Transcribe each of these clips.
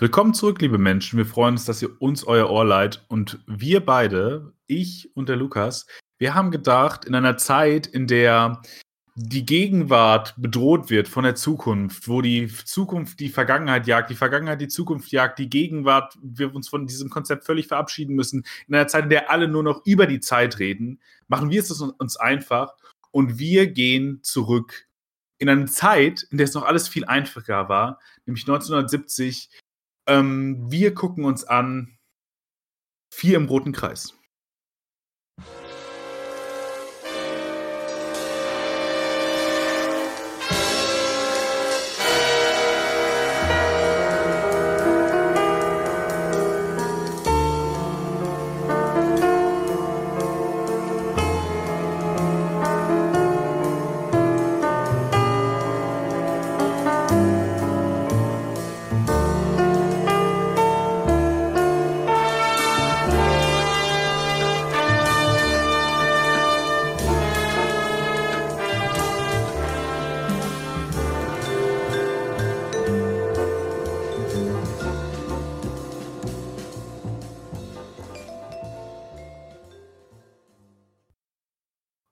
Willkommen zurück, liebe Menschen. Wir freuen uns, dass ihr uns euer Ohr leiht. Und wir beide, ich und der Lukas, wir haben gedacht, in einer Zeit, in der die Gegenwart bedroht wird von der Zukunft, wo die Zukunft die Vergangenheit jagt, die Vergangenheit die Zukunft jagt, die Gegenwart, wir uns von diesem Konzept völlig verabschieden müssen, in einer Zeit, in der alle nur noch über die Zeit reden, machen wir es uns einfach und wir gehen zurück in eine Zeit, in der es noch alles viel einfacher war, nämlich 1970. Ähm, wir gucken uns an vier im roten Kreis.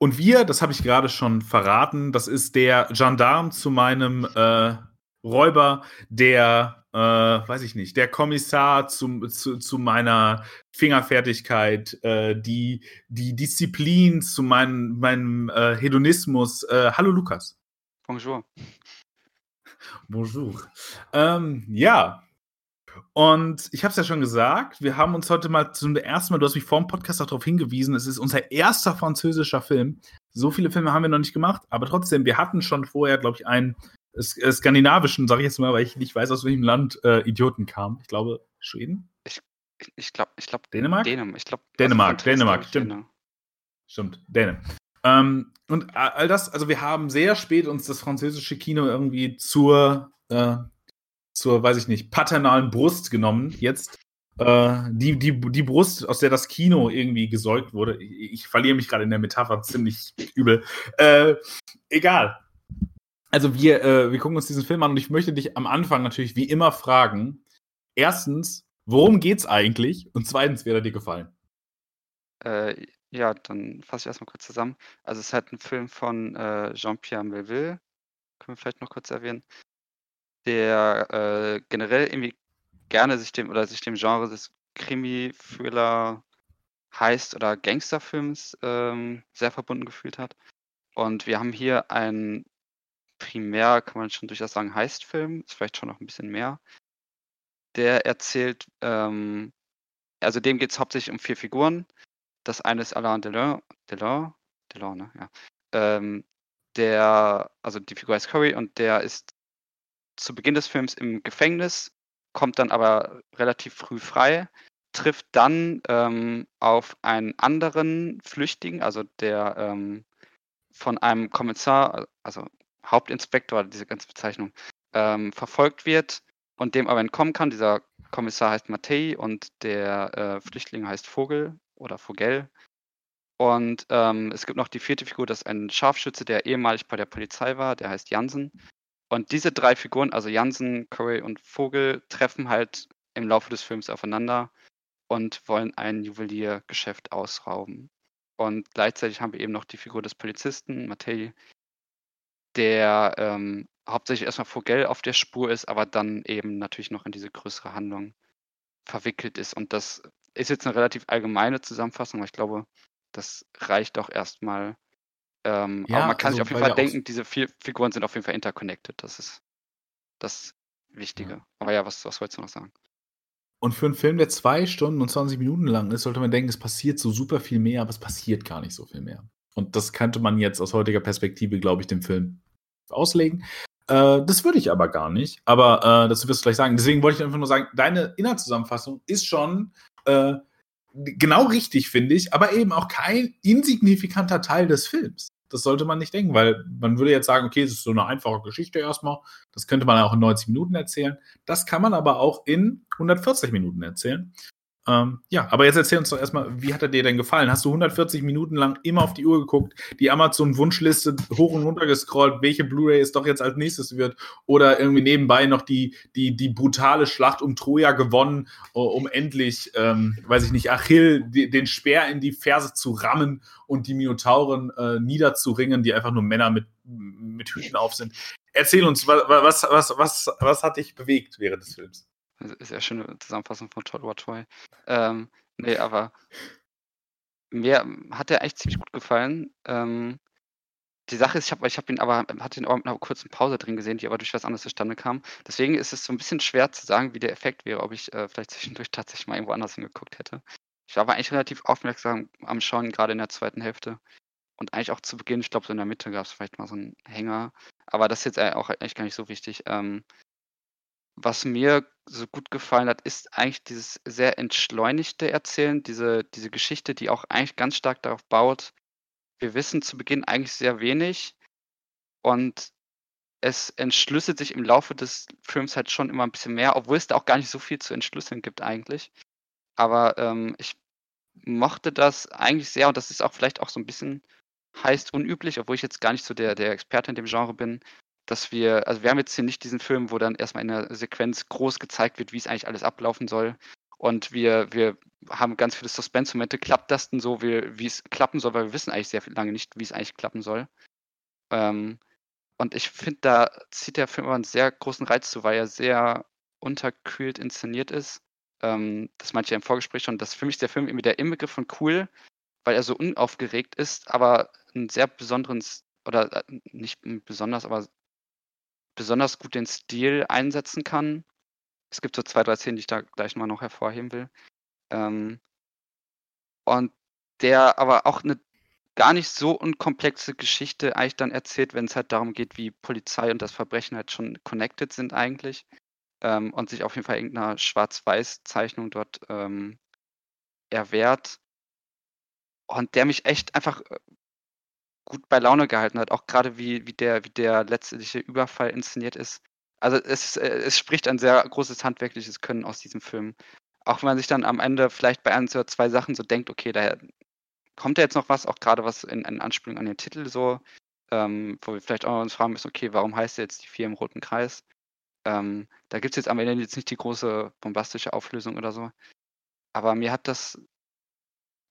Und wir, das habe ich gerade schon verraten, das ist der Gendarm zu meinem äh, Räuber, der, äh, weiß ich nicht, der Kommissar zum, zu, zu meiner Fingerfertigkeit, äh, die, die Disziplin zu meinem, meinem äh, Hedonismus. Äh, hallo Lukas. Bonjour. Bonjour. Ähm, ja, und ich habe es ja schon gesagt, wir haben uns heute mal zum ersten Mal, du hast mich vor dem Podcast auch darauf hingewiesen, es ist unser erster französischer Film. So viele Filme haben wir noch nicht gemacht, aber trotzdem, wir hatten schon vorher, glaube ich, einen äh, skandinavischen, sage ich jetzt mal, weil ich nicht weiß, aus welchem Land äh, Idioten kamen. Ich glaube, Schweden? Ich, ich glaube, ich glaube, Dänemark? Dänemark, ich glaub, Dänemark, Dänemark, stimmt. Genau. Stimmt, Dänemark. Ähm, und all das, also wir haben sehr spät uns das französische Kino irgendwie zur äh, zur, weiß ich nicht, paternalen Brust genommen jetzt. Äh, die, die, die Brust, aus der das Kino irgendwie gesäugt wurde. Ich, ich verliere mich gerade in der Metapher ziemlich übel. Äh, egal. Also wir, äh, wir gucken uns diesen Film an und ich möchte dich am Anfang natürlich wie immer fragen. Erstens, worum geht's eigentlich? Und zweitens, wer hat dir gefallen? Äh, ja, dann fasse ich erstmal kurz zusammen. Also es ist halt ein Film von äh, Jean-Pierre Melville, können wir vielleicht noch kurz erwähnen der äh, generell irgendwie gerne sich dem oder sich dem Genre des Krimi, Thriller, Heist oder Gangsterfilms ähm, sehr verbunden gefühlt hat. Und wir haben hier einen primär, kann man schon durchaus sagen, Heistfilm, ist vielleicht schon noch ein bisschen mehr. Der erzählt, ähm, also dem geht es hauptsächlich um vier Figuren. Das eine ist Alain Delon, Delon, Delon, ne? Ja. Ähm, der, also die Figur heißt Curry und der ist zu Beginn des Films im Gefängnis, kommt dann aber relativ früh frei, trifft dann ähm, auf einen anderen Flüchtigen, also der ähm, von einem Kommissar, also Hauptinspektor, diese ganze Bezeichnung, ähm, verfolgt wird und dem aber entkommen kann. Dieser Kommissar heißt Mattei und der äh, Flüchtling heißt Vogel oder Vogel. Und ähm, es gibt noch die vierte Figur, das ist ein Scharfschütze, der ehemalig bei der Polizei war, der heißt Jansen. Und diese drei Figuren, also Jansen, Curry und Vogel, treffen halt im Laufe des Films aufeinander und wollen ein Juweliergeschäft ausrauben. Und gleichzeitig haben wir eben noch die Figur des Polizisten, Mattei, der ähm, hauptsächlich erstmal Vogel auf der Spur ist, aber dann eben natürlich noch in diese größere Handlung verwickelt ist. Und das ist jetzt eine relativ allgemeine Zusammenfassung, aber ich glaube, das reicht doch erstmal, ähm, ja, aber man kann also, sich auf jeden Fall denken, diese vier Figuren sind auf jeden Fall interconnected. Das ist das Wichtige. Ja. Aber ja, was, was wolltest du noch sagen? Und für einen Film, der zwei Stunden und 20 Minuten lang ist, sollte man denken, es passiert so super viel mehr, aber es passiert gar nicht so viel mehr. Und das könnte man jetzt aus heutiger Perspektive, glaube ich, dem Film auslegen. Äh, das würde ich aber gar nicht. Aber äh, das wirst du gleich sagen. Deswegen wollte ich einfach nur sagen, deine Inhaltszusammenfassung ist schon äh, genau richtig, finde ich, aber eben auch kein insignifikanter Teil des Films. Das sollte man nicht denken, weil man würde jetzt sagen, okay, es ist so eine einfache Geschichte erstmal. Das könnte man auch in 90 Minuten erzählen. Das kann man aber auch in 140 Minuten erzählen. Ähm, ja, aber jetzt erzähl uns doch erstmal, wie hat er dir denn gefallen? Hast du 140 Minuten lang immer auf die Uhr geguckt, die Amazon-Wunschliste hoch und runter gescrollt, welche Blu-ray es doch jetzt als nächstes wird? Oder irgendwie nebenbei noch die, die, die brutale Schlacht um Troja gewonnen, um endlich, ähm, weiß ich nicht, Achill den Speer in die Ferse zu rammen und die Minotauren äh, niederzuringen, die einfach nur Männer mit, mit Hüten auf sind. Erzähl uns, was, was, was, was, was hat dich bewegt während des Films? Sehr schöne Zusammenfassung von Todd Toy. Ähm, nee, aber mir hat der eigentlich ziemlich gut gefallen. Ähm, die Sache ist, ich habe ich hab ihn aber hatte ihn auch mit einer kurzen Pause drin gesehen, die aber durch was anderes zustande kam. Deswegen ist es so ein bisschen schwer zu sagen, wie der Effekt wäre, ob ich äh, vielleicht zwischendurch tatsächlich mal irgendwo anders hingeguckt hätte. Ich war aber eigentlich relativ aufmerksam am Schauen, gerade in der zweiten Hälfte. Und eigentlich auch zu Beginn, ich glaube, so in der Mitte gab es vielleicht mal so einen Hänger. Aber das ist jetzt auch eigentlich gar nicht so wichtig. Ähm, was mir so gut gefallen hat, ist eigentlich dieses sehr entschleunigte Erzählen, diese, diese Geschichte, die auch eigentlich ganz stark darauf baut. Wir wissen zu Beginn eigentlich sehr wenig und es entschlüsselt sich im Laufe des Films halt schon immer ein bisschen mehr, obwohl es da auch gar nicht so viel zu entschlüsseln gibt eigentlich. Aber ähm, ich mochte das eigentlich sehr und das ist auch vielleicht auch so ein bisschen heißt unüblich, obwohl ich jetzt gar nicht so der, der Experte in dem Genre bin, dass wir, also wir haben jetzt hier nicht diesen Film, wo dann erstmal in der Sequenz groß gezeigt wird, wie es eigentlich alles ablaufen soll. Und wir, wir haben ganz viele Suspense-Momente. Klappt das denn so, wie, es klappen soll? Weil wir wissen eigentlich sehr lange nicht, wie es eigentlich klappen soll. Ähm, und ich finde, da zieht der Film aber einen sehr großen Reiz zu, weil er sehr unterkühlt inszeniert ist. Ähm, das meinte ich ja im Vorgespräch schon, dass für mich der Film irgendwie der Inbegriff von cool, weil er so unaufgeregt ist, aber einen sehr besonderen, oder äh, nicht besonders, aber besonders gut den Stil einsetzen kann. Es gibt so zwei, drei Szenen, die ich da gleich mal noch hervorheben will. Ähm, und der aber auch eine gar nicht so unkomplexe Geschichte eigentlich dann erzählt, wenn es halt darum geht, wie Polizei und das Verbrechen halt schon connected sind eigentlich. Ähm, und sich auf jeden Fall irgendeiner Schwarz-Weiß-Zeichnung dort ähm, erwehrt. Und der mich echt einfach äh, gut bei Laune gehalten hat, auch gerade wie, wie, der, wie der letztliche Überfall inszeniert ist. Also es, äh, es spricht ein sehr großes handwerkliches Können aus diesem Film. Auch wenn man sich dann am Ende vielleicht bei ein oder zwei Sachen so denkt, okay, da kommt ja jetzt noch was, auch gerade was in, in Anspielung an den Titel so, ähm, wo wir vielleicht auch uns fragen müssen, okay, warum heißt der jetzt die vier im roten Kreis? Ähm, da gibt es jetzt am Ende jetzt nicht die große bombastische Auflösung oder so. Aber mir hat das,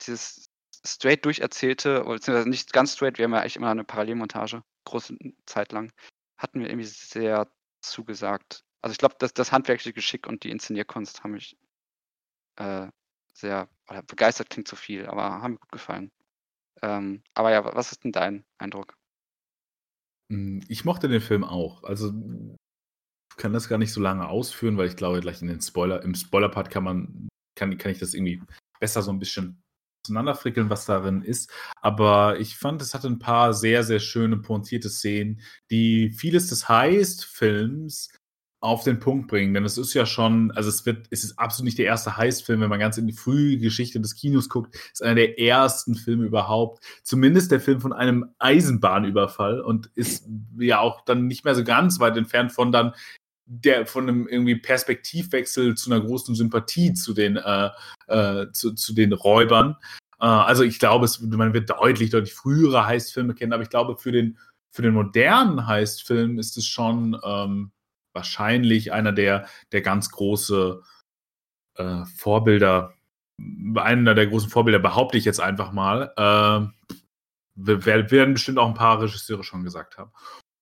dieses straight durcherzählte, beziehungsweise nicht ganz straight, wir haben ja eigentlich immer eine Parallelmontage, große Zeit lang, hat mir irgendwie sehr zugesagt. Also ich glaube, das, das handwerkliche Geschick und die Inszenierkunst haben mich äh, sehr, oder begeistert klingt zu viel, aber haben mir gut gefallen. Ähm, aber ja, was ist denn dein Eindruck? Hm, ich mochte den Film auch. Also kann das gar nicht so lange ausführen, weil ich glaube, gleich in den Spoiler, im Spoiler-Part kann man, kann, kann ich das irgendwie besser so ein bisschen auseinanderfrickeln, was darin ist. Aber ich fand, es hatte ein paar sehr, sehr schöne, pointierte Szenen, die vieles des Heist-Films auf den Punkt bringen. Denn es ist ja schon, also es wird, es ist absolut nicht der erste Heist-Film, wenn man ganz in die frühe Geschichte des Kinos guckt, ist einer der ersten Filme überhaupt. Zumindest der Film von einem Eisenbahnüberfall und ist ja auch dann nicht mehr so ganz weit entfernt von dann der von einem irgendwie Perspektivwechsel zu einer großen Sympathie zu den, äh, äh, zu, zu den Räubern. Äh, also ich glaube, es, man wird deutlich, deutlich frühere Heistfilme kennen, aber ich glaube, für den, für den modernen Heistfilm ist es schon ähm, wahrscheinlich einer der, der ganz große äh, Vorbilder, einer der großen Vorbilder, behaupte ich jetzt einfach mal. Äh, werden bestimmt auch ein paar Regisseure schon gesagt haben.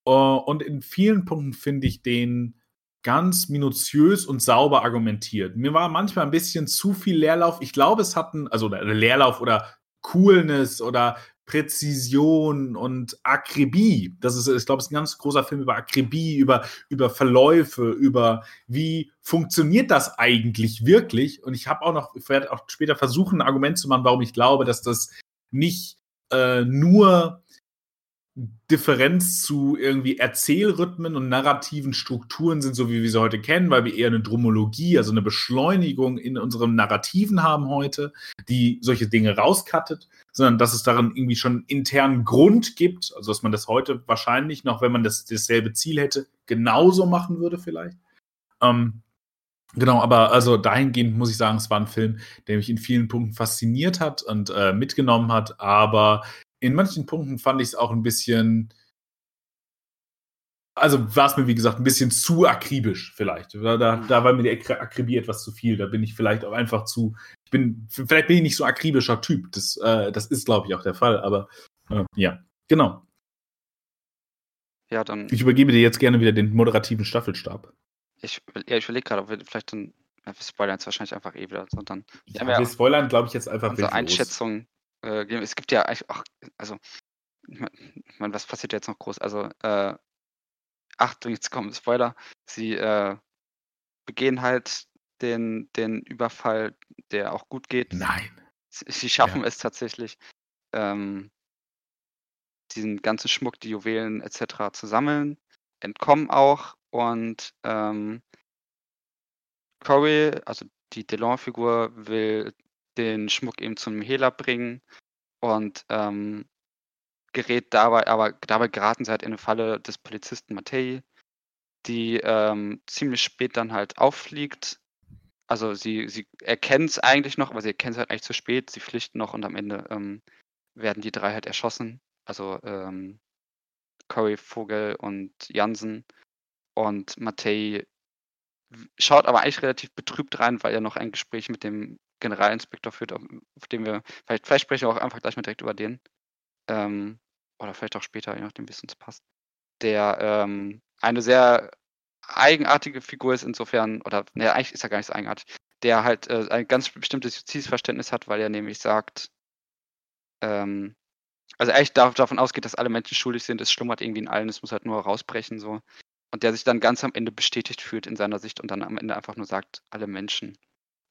Uh, und in vielen Punkten finde ich den ganz minutiös und sauber argumentiert. Mir war manchmal ein bisschen zu viel Leerlauf. Ich glaube, es hatten, also Leerlauf oder Coolness oder Präzision und Akribie. Das ist, ich glaube, es ist ein ganz großer Film über Akribie, über, über Verläufe, über wie funktioniert das eigentlich wirklich. Und ich habe auch noch, ich werde auch später versuchen, ein Argument zu machen, warum ich glaube, dass das nicht äh, nur Differenz zu irgendwie Erzählrhythmen und narrativen Strukturen sind, so wie wir sie heute kennen, weil wir eher eine Dromologie, also eine Beschleunigung in unseren Narrativen haben heute, die solche Dinge rauskattet, sondern dass es darin irgendwie schon einen internen Grund gibt, also dass man das heute wahrscheinlich noch, wenn man das dasselbe Ziel hätte, genauso machen würde vielleicht. Ähm, Genau, aber also dahingehend muss ich sagen, es war ein Film, der mich in vielen Punkten fasziniert hat und äh, mitgenommen hat, aber in manchen Punkten fand ich es auch ein bisschen, also war es mir, wie gesagt, ein bisschen zu akribisch vielleicht. Da, da, da war mir die Akribie etwas zu viel. Da bin ich vielleicht auch einfach zu, ich bin, vielleicht bin ich nicht so akribischer Typ. Das, äh, das ist, glaube ich, auch der Fall, aber äh, ja, genau. Ja, dann. Ich übergebe dir jetzt gerne wieder den moderativen Staffelstab. Ich, ja, ich überlege gerade, ob wir vielleicht dann. Ja, wir spoilern jetzt wahrscheinlich einfach eh wieder, sondern. Ja, wir, wir spoilern, glaube ich, jetzt einfach unsere Einschätzung. Äh, es gibt ja eigentlich auch, also, ich meine, was passiert jetzt noch groß? Also, äh, Achtung, jetzt kommen Spoiler. Sie äh, begehen halt den, den Überfall, der auch gut geht. Nein. Sie, sie schaffen ja. es tatsächlich, ähm, diesen ganzen Schmuck, die Juwelen etc. zu sammeln, entkommen auch und ähm, Corey, also die Delon-Figur, will den Schmuck eben zum Hehler bringen und ähm, gerät dabei, aber dabei geraten sie halt in eine Falle des Polizisten Mattei, die ähm, ziemlich spät dann halt auffliegt. Also sie, sie erkennen es eigentlich noch, aber sie erkennen es halt eigentlich zu spät. Sie flüchten noch und am Ende ähm, werden die drei halt erschossen. Also ähm, Corey Vogel und Jansen. Und Mattei schaut aber eigentlich relativ betrübt rein, weil er noch ein Gespräch mit dem Generalinspektor führt, auf, dem wir, vielleicht, vielleicht sprechen wir auch einfach gleich mal direkt über den. Ähm, oder vielleicht auch später, je nachdem, wie es uns passt. Der ähm, eine sehr eigenartige Figur ist insofern, oder ne, eigentlich ist er gar nicht so eigenartig, der halt äh, ein ganz bestimmtes Justizverständnis hat, weil er nämlich sagt, ähm, also eigentlich davon ausgeht, dass alle Menschen schuldig sind, es schlummert irgendwie in allen, es muss halt nur rausbrechen so. Und der sich dann ganz am Ende bestätigt fühlt in seiner Sicht und dann am Ende einfach nur sagt, alle Menschen.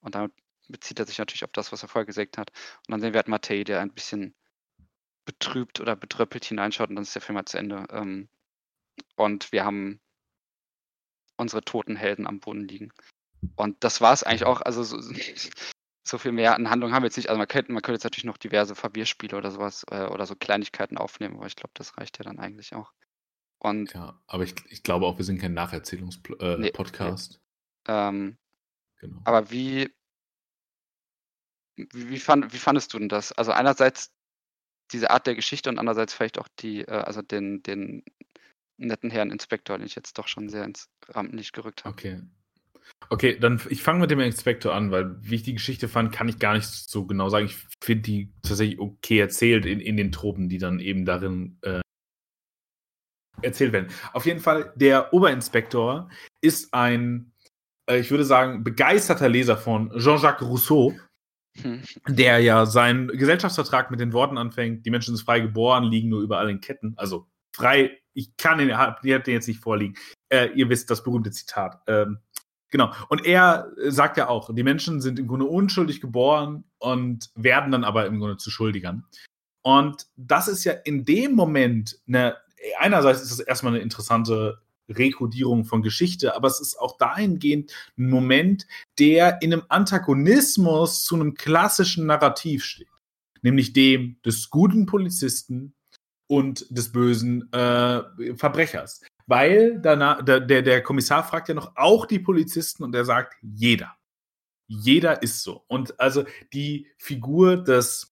Und damit bezieht er sich natürlich auf das, was er vorher gesagt hat. Und dann sehen wir halt Matei, der ein bisschen betrübt oder betröppelt hineinschaut und dann ist der Film halt zu Ende. Ähm, und wir haben unsere toten Helden am Boden liegen. Und das war es eigentlich auch. Also so, so, viel mehr an Handlung haben wir jetzt nicht. Also man könnte, man könnte jetzt natürlich noch diverse Verwirrspiele oder sowas äh, oder so Kleinigkeiten aufnehmen, aber ich glaube, das reicht ja dann eigentlich auch. Und ja, aber ich, ich glaube auch, wir sind kein Nacherzählungspodcast. Äh, nee, ähm, genau. Aber wie, wie, fand, wie fandest du denn das? Also einerseits diese Art der Geschichte und andererseits vielleicht auch die, äh, also den, den netten Herrn Inspektor, den ich jetzt doch schon sehr ins Rampenlicht gerückt habe. Okay. Okay, dann ich fange mit dem Inspektor an, weil wie ich die Geschichte fand, kann ich gar nicht so genau sagen. Ich finde die tatsächlich okay erzählt in, in den Tropen, die dann eben darin äh, erzählt werden. Auf jeden Fall, der Oberinspektor ist ein, äh, ich würde sagen, begeisterter Leser von Jean-Jacques Rousseau. Der ja seinen Gesellschaftsvertrag mit den Worten anfängt, die Menschen sind frei geboren, liegen nur überall in Ketten. Also frei, ich kann den, habt den jetzt nicht vorliegen. Äh, ihr wisst das berühmte Zitat. Ähm, genau. Und er sagt ja auch, die Menschen sind im Grunde unschuldig geboren und werden dann aber im Grunde zu Schuldigern. Und das ist ja in dem Moment eine, einerseits ist das erstmal eine interessante Rekodierung von Geschichte, aber es ist auch dahingehend ein Moment, der in einem Antagonismus zu einem klassischen Narrativ steht, nämlich dem des guten Polizisten und des bösen äh, Verbrechers. Weil danach, der, der Kommissar fragt ja noch auch die Polizisten und er sagt, jeder. Jeder ist so. Und also die Figur des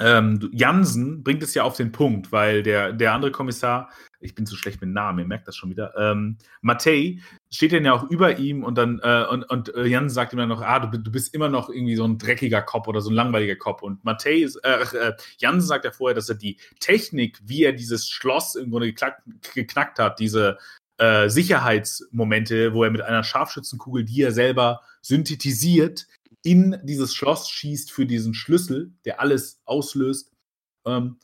ähm, Jansen bringt es ja auf den Punkt, weil der, der andere Kommissar, ich bin zu schlecht mit Namen, ihr merkt das schon wieder, ähm, Matei steht dann ja auch über ihm und dann, äh, und, und äh, Jansen sagt ihm dann noch, ah, du, du bist immer noch irgendwie so ein dreckiger Kopf oder so ein langweiliger Kopf. Und Matei, äh, äh, Jansen sagt ja vorher, dass er die Technik, wie er dieses Schloss im Grunde geknackt, geknackt hat, diese äh, Sicherheitsmomente, wo er mit einer Scharfschützenkugel, die er selber synthetisiert, in dieses Schloss schießt für diesen Schlüssel, der alles auslöst, ähm,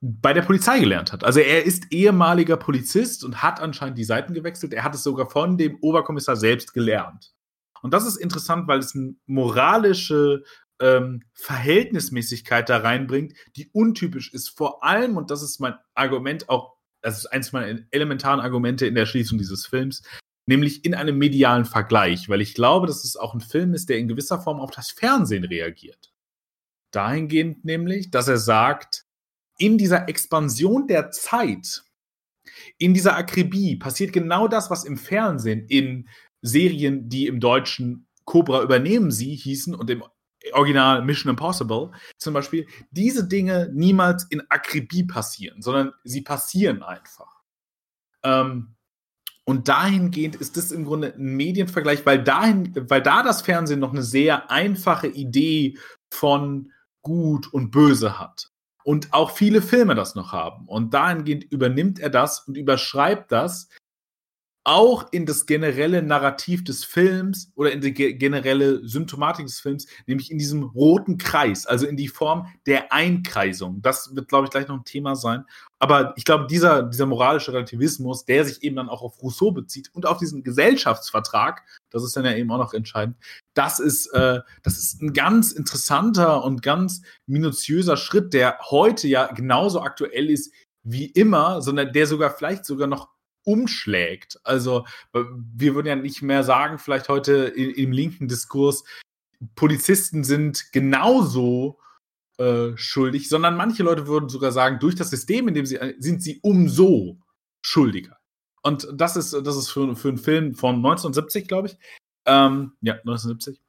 bei der Polizei gelernt hat. Also er ist ehemaliger Polizist und hat anscheinend die Seiten gewechselt. Er hat es sogar von dem Oberkommissar selbst gelernt. Und das ist interessant, weil es eine moralische ähm, Verhältnismäßigkeit da reinbringt, die untypisch ist. Vor allem, und das ist mein Argument auch, das ist eins meiner elementaren Argumente in der Schließung dieses Films, nämlich in einem medialen Vergleich, weil ich glaube, dass es auch ein Film ist, der in gewisser Form auf das Fernsehen reagiert. Dahingehend nämlich, dass er sagt, in dieser Expansion der Zeit, in dieser Akribie passiert genau das, was im Fernsehen in Serien, die im Deutschen Cobra übernehmen sie hießen und im Original Mission Impossible zum Beispiel, diese Dinge niemals in Akribie passieren, sondern sie passieren einfach. Ähm, und dahingehend ist das im Grunde ein Medienvergleich, weil dahin, weil da das Fernsehen noch eine sehr einfache Idee von gut und böse hat. Und auch viele Filme das noch haben. Und dahingehend übernimmt er das und überschreibt das auch in das generelle Narrativ des Films oder in die generelle Symptomatik des Films, nämlich in diesem roten Kreis, also in die Form der Einkreisung. Das wird, glaube ich, gleich noch ein Thema sein. Aber ich glaube, dieser, dieser moralische Relativismus, der sich eben dann auch auf Rousseau bezieht und auf diesen Gesellschaftsvertrag, das ist dann ja eben auch noch entscheidend, das ist, äh, das ist ein ganz interessanter und ganz minutiöser Schritt, der heute ja genauso aktuell ist wie immer, sondern der sogar vielleicht sogar noch umschlägt. Also wir würden ja nicht mehr sagen, vielleicht heute im linken Diskurs, Polizisten sind genauso äh, schuldig, sondern manche Leute würden sogar sagen, durch das System, in dem sie sind sie umso schuldiger. Und das ist, das ist für, für einen Film von 1970, glaube ich. Ähm, ja, 1970.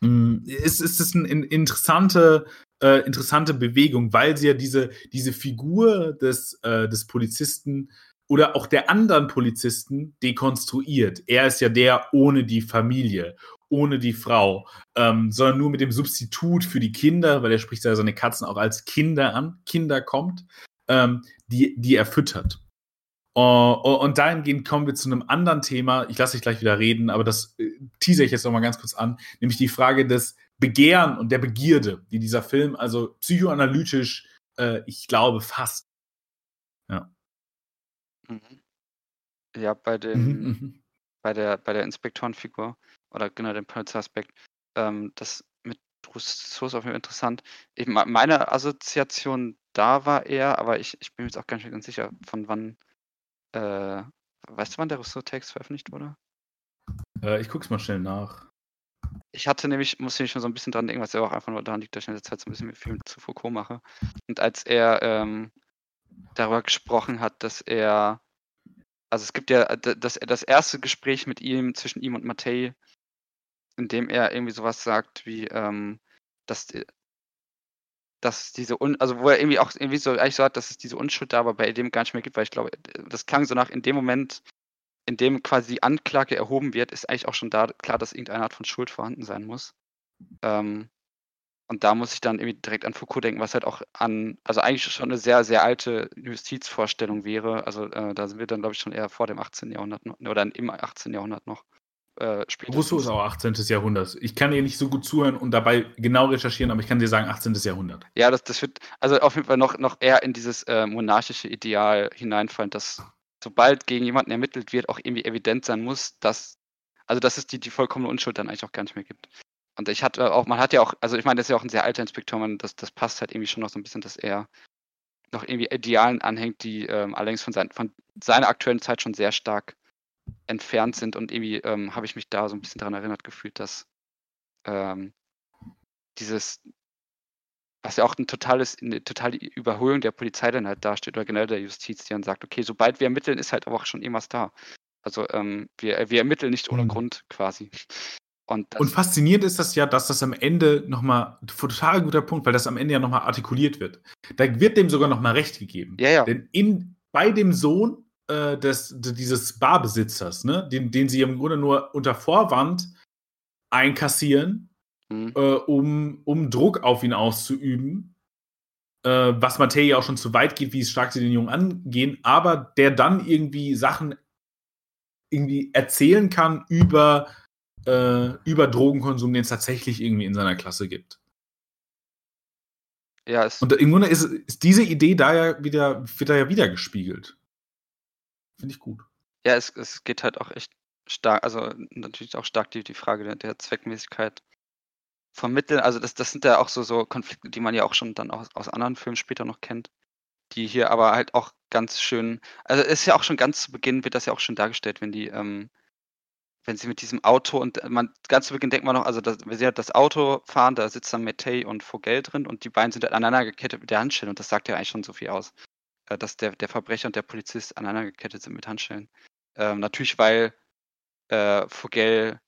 Mm, ist, ist es eine interessante, äh, interessante Bewegung, weil sie ja diese, diese Figur des, äh, des Polizisten oder auch der anderen Polizisten dekonstruiert. Er ist ja der ohne die Familie, ohne die Frau, ähm, sondern nur mit dem Substitut für die Kinder, weil er spricht ja seine Katzen auch als Kinder an, Kinder kommt, ähm, die, die er füttert. Uh, und dahingehend kommen wir zu einem anderen Thema. Ich lasse dich gleich wieder reden, aber das äh, teaser ich jetzt noch mal ganz kurz an, nämlich die Frage des Begehren und der Begierde, die dieser Film also psychoanalytisch, äh, ich glaube, fasst. Ja. Mhm. Ja, bei mhm, dem mhm. bei der bei der Inspektorenfigur oder genau dem Polizeiaspekt, ähm, das mit Rousseau ist auf jeden Fall interessant. Ich meine Assoziation da war eher, aber ich ich bin mir jetzt auch gar nicht ganz sicher, von wann äh, weißt du, wann der Rousseau-Text veröffentlicht wurde? Äh, ich guck's mal schnell nach. Ich hatte nämlich musste mich schon so ein bisschen dran denken, was ja auch einfach nur daran liegt, dass ich in der Zeit so ein bisschen viel zu Foucault mache. Und als er, ähm darüber gesprochen hat, dass er also es gibt ja äh, das das erste Gespräch mit ihm zwischen ihm und Mattei, in dem er irgendwie sowas sagt wie, ähm, dass dass diese Un also wo er irgendwie auch irgendwie so eigentlich so hat, dass es diese Unschuld da aber bei dem gar nicht mehr gibt, weil ich glaube, das klang so nach in dem Moment, in dem quasi die Anklage erhoben wird, ist eigentlich auch schon da klar, dass irgendeine Art von Schuld vorhanden sein muss. Ähm, und da muss ich dann irgendwie direkt an Foucault denken, was halt auch an, also eigentlich schon eine sehr, sehr alte Justizvorstellung wäre. Also äh, da sind wir dann, glaube ich, schon eher vor dem 18. Jahrhundert noch, oder im 18. Jahrhundert noch. Äh, Rousseau ist auch 18. Jahrhundert. Ich kann dir nicht so gut zuhören und dabei genau recherchieren, aber ich kann dir sagen 18. Jahrhundert. Ja, das, das wird also auf jeden Fall noch, noch eher in dieses äh, monarchische Ideal hineinfallen, dass sobald gegen jemanden ermittelt wird, auch irgendwie evident sein muss, dass, also dass es die, die vollkommene Unschuld dann eigentlich auch gar nicht mehr gibt. Und ich hatte auch, man hat ja auch, also ich meine, das ist ja auch ein sehr alter Inspektor, man, das, das passt halt irgendwie schon noch so ein bisschen, dass er noch irgendwie Idealen anhängt, die ähm, allerdings von, sein, von seiner aktuellen Zeit schon sehr stark entfernt sind. Und irgendwie ähm, habe ich mich da so ein bisschen daran erinnert gefühlt, dass ähm, dieses, was ja auch ein totales, eine totale Überholung der Polizei dann halt dasteht oder generell der Justiz, die dann sagt, okay, sobald wir ermitteln, ist halt aber auch schon irgendwas da. Also ähm, wir, wir ermitteln nicht ohne mhm. Grund quasi. Und, und, faszinierend ist das ja, dass das am Ende nochmal, total guter Punkt, weil das am Ende ja nochmal artikuliert wird. Da wird dem sogar nochmal Recht gegeben. Ja, ja. Denn in, bei dem Sohn äh, des, dieses Barbesitzers, ne, den, den sie im Grunde nur unter Vorwand einkassieren, mhm. äh, um, um Druck auf ihn auszuüben, äh, was Mattei auch schon zu weit geht, wie stark sie den Jungen angehen, aber der dann irgendwie Sachen irgendwie erzählen kann über äh, über Drogenkonsum, den es tatsächlich irgendwie in seiner Klasse gibt. Ja, es Und im Grunde ist, ist, diese Idee da ja wieder, wird da ja wieder gespiegelt. Finde ich gut. Ja, es, es geht halt auch echt stark, also natürlich auch stark die, die Frage der, der Zweckmäßigkeit vermitteln. Also das, das sind ja auch so, so Konflikte, die man ja auch schon dann aus, aus anderen Filmen später noch kennt, die hier aber halt auch ganz schön, also es ist ja auch schon ganz zu Beginn, wird das ja auch schon dargestellt, wenn die ähm, wenn sie mit diesem Auto und man ganz zu Beginn denkt man noch, also das, wenn sie halt das Auto fahren, da sitzt dann Mattei und Vogel drin und die beiden sind halt aneinander gekettet mit der Handschelle und das sagt ja eigentlich schon so viel aus, äh, dass der, der Verbrecher und der Polizist aneinander gekettet sind mit Handschellen. Ähm, natürlich, weil äh, Vogel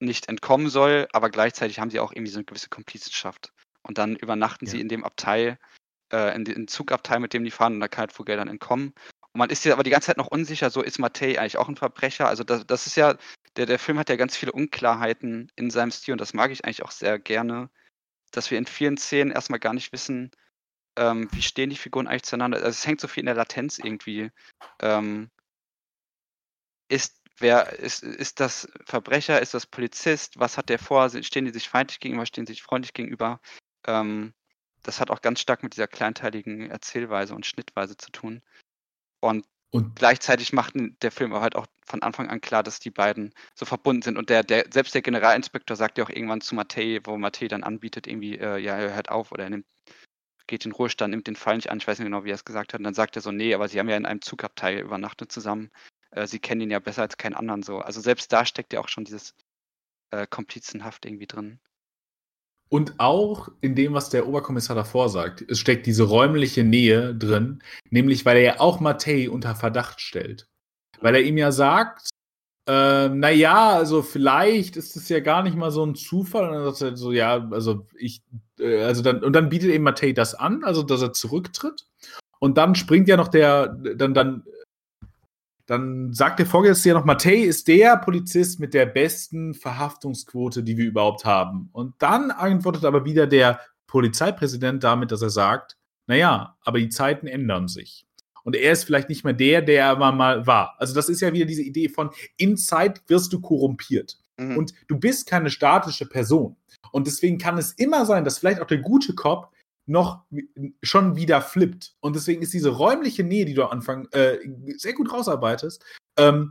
nicht entkommen soll, aber gleichzeitig haben sie auch irgendwie so eine gewisse Komplizenschaft. Und dann übernachten ja. sie in dem Abteil, äh, in dem Zugabteil, mit dem die fahren, und da kann halt Vogel dann entkommen. Und man ist ja aber die ganze Zeit noch unsicher, so ist Matei eigentlich auch ein Verbrecher? Also das, das ist ja, der, der Film hat ja ganz viele Unklarheiten in seinem Stil und das mag ich eigentlich auch sehr gerne, dass wir in vielen Szenen erstmal gar nicht wissen, ähm, wie stehen die Figuren eigentlich zueinander. Also es hängt so viel in der Latenz irgendwie. Ähm, ist wer ist, ist das Verbrecher, ist das Polizist, was hat der vor, stehen die sich feindlich gegenüber, stehen sie sich freundlich gegenüber. Ähm, das hat auch ganz stark mit dieser kleinteiligen Erzählweise und Schnittweise zu tun. Und, und gleichzeitig macht der Film aber halt auch von Anfang an klar, dass die beiden so verbunden sind. Und der, der, selbst der Generalinspektor sagt ja auch irgendwann zu Matei, wo Matei dann anbietet, irgendwie, äh, ja, er hört auf oder er nimmt, geht in Ruhestand, nimmt den Fall nicht an, ich weiß nicht genau, wie er es gesagt hat. Und dann sagt er so, nee, aber sie haben ja in einem Zugabteil übernachtet zusammen äh, sie kennen ihn ja besser als keinen anderen so. Also selbst da steckt ja auch schon dieses äh, Komplizenhaft irgendwie drin. Und auch in dem, was der Oberkommissar davor sagt, es steckt diese räumliche Nähe drin, nämlich weil er ja auch Matei unter Verdacht stellt. Weil er ihm ja sagt, äh, naja, also vielleicht ist es ja gar nicht mal so ein Zufall. Und dann sagt er so, ja, also ich, äh, also dann, und dann bietet eben Matei das an, also dass er zurücktritt. Und dann springt ja noch der, dann, dann dann sagt der Vorgesetzte ja noch, Matei ist der Polizist mit der besten Verhaftungsquote, die wir überhaupt haben. Und dann antwortet aber wieder der Polizeipräsident damit, dass er sagt, naja, aber die Zeiten ändern sich. Und er ist vielleicht nicht mehr der, der er mal war. Also das ist ja wieder diese Idee von, in Zeit wirst du korrumpiert. Mhm. Und du bist keine statische Person. Und deswegen kann es immer sein, dass vielleicht auch der gute Cop noch schon wieder flippt. Und deswegen ist diese räumliche Nähe, die du am Anfang äh, sehr gut rausarbeitest, ähm,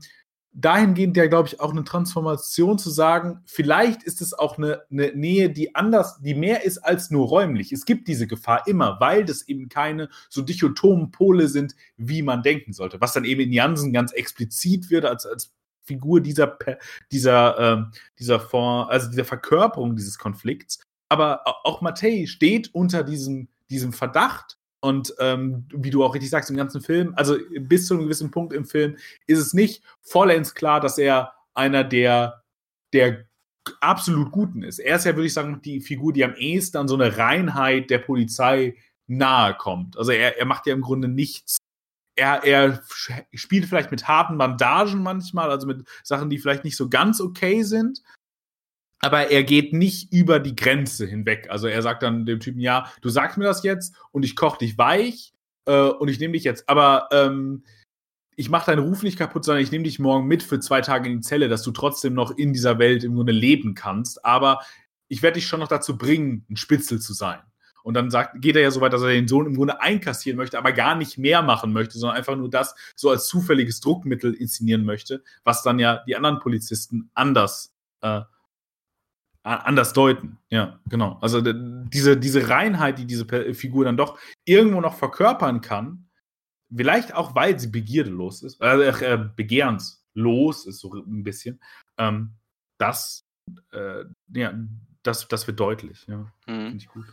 dahingehend ja, glaube ich, auch eine Transformation zu sagen, vielleicht ist es auch eine, eine, Nähe, die anders, die mehr ist als nur räumlich. Es gibt diese Gefahr immer, weil das eben keine so dichotomen Pole sind, wie man denken sollte. Was dann eben in Jansen ganz explizit wird als, als Figur dieser, dieser, äh, dieser Form, also dieser Verkörperung dieses Konflikts aber auch Matei steht unter diesem, diesem Verdacht. Und ähm, wie du auch richtig sagst, im ganzen Film, also bis zu einem gewissen Punkt im Film, ist es nicht vollends klar, dass er einer der, der absolut Guten ist. Er ist ja, würde ich sagen, die Figur, die am ehesten an so eine Reinheit der Polizei nahe kommt. Also er, er macht ja im Grunde nichts. Er, er spielt vielleicht mit harten Bandagen manchmal, also mit Sachen, die vielleicht nicht so ganz okay sind, aber er geht nicht über die Grenze hinweg. Also er sagt dann dem Typen, ja, du sagst mir das jetzt und ich koche dich weich äh, und ich nehme dich jetzt, aber ähm, ich mache deinen Ruf nicht kaputt, sondern ich nehme dich morgen mit für zwei Tage in die Zelle, dass du trotzdem noch in dieser Welt im Grunde leben kannst. Aber ich werde dich schon noch dazu bringen, ein Spitzel zu sein. Und dann sagt, geht er ja so weit, dass er den Sohn im Grunde einkassieren möchte, aber gar nicht mehr machen möchte, sondern einfach nur das so als zufälliges Druckmittel inszenieren möchte, was dann ja die anderen Polizisten anders äh, anders deuten. Ja, genau. Also diese, diese Reinheit, die diese Figur dann doch irgendwo noch verkörpern kann, vielleicht auch, weil sie begierdelos ist, äh, äh, begehrenslos ist so ein bisschen, ähm, das, äh, ja, das, das wird deutlich. Ja, mhm. finde ich gut.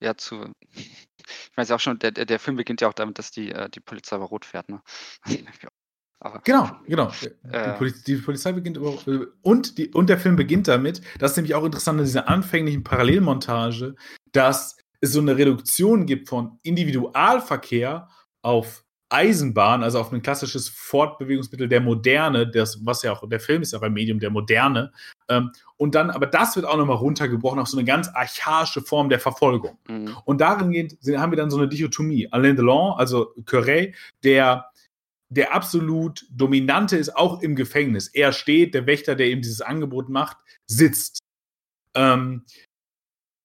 Ja, zu. Ich weiß ja auch schon, der, der Film beginnt ja auch damit, dass die, äh, die Polizei aber rot fährt, ne? Aber, genau, genau. Äh, die, Poliz die, Polizei beginnt über, und, die, und der Film beginnt damit, das ist nämlich auch interessant in dieser anfänglichen Parallelmontage, dass es so eine Reduktion gibt von Individualverkehr auf Eisenbahn, also auf ein klassisches Fortbewegungsmittel der Moderne, das, was ja auch, der Film ist ja auch ein Medium der Moderne. Ähm, und dann, aber das wird auch nochmal runtergebrochen auf so eine ganz archaische Form der Verfolgung. Mhm. Und darin geht, haben wir dann so eine Dichotomie. Alain Delon, also Curé, der der absolut dominante ist, auch im Gefängnis. Er steht, der Wächter, der ihm dieses Angebot macht, sitzt. Ähm,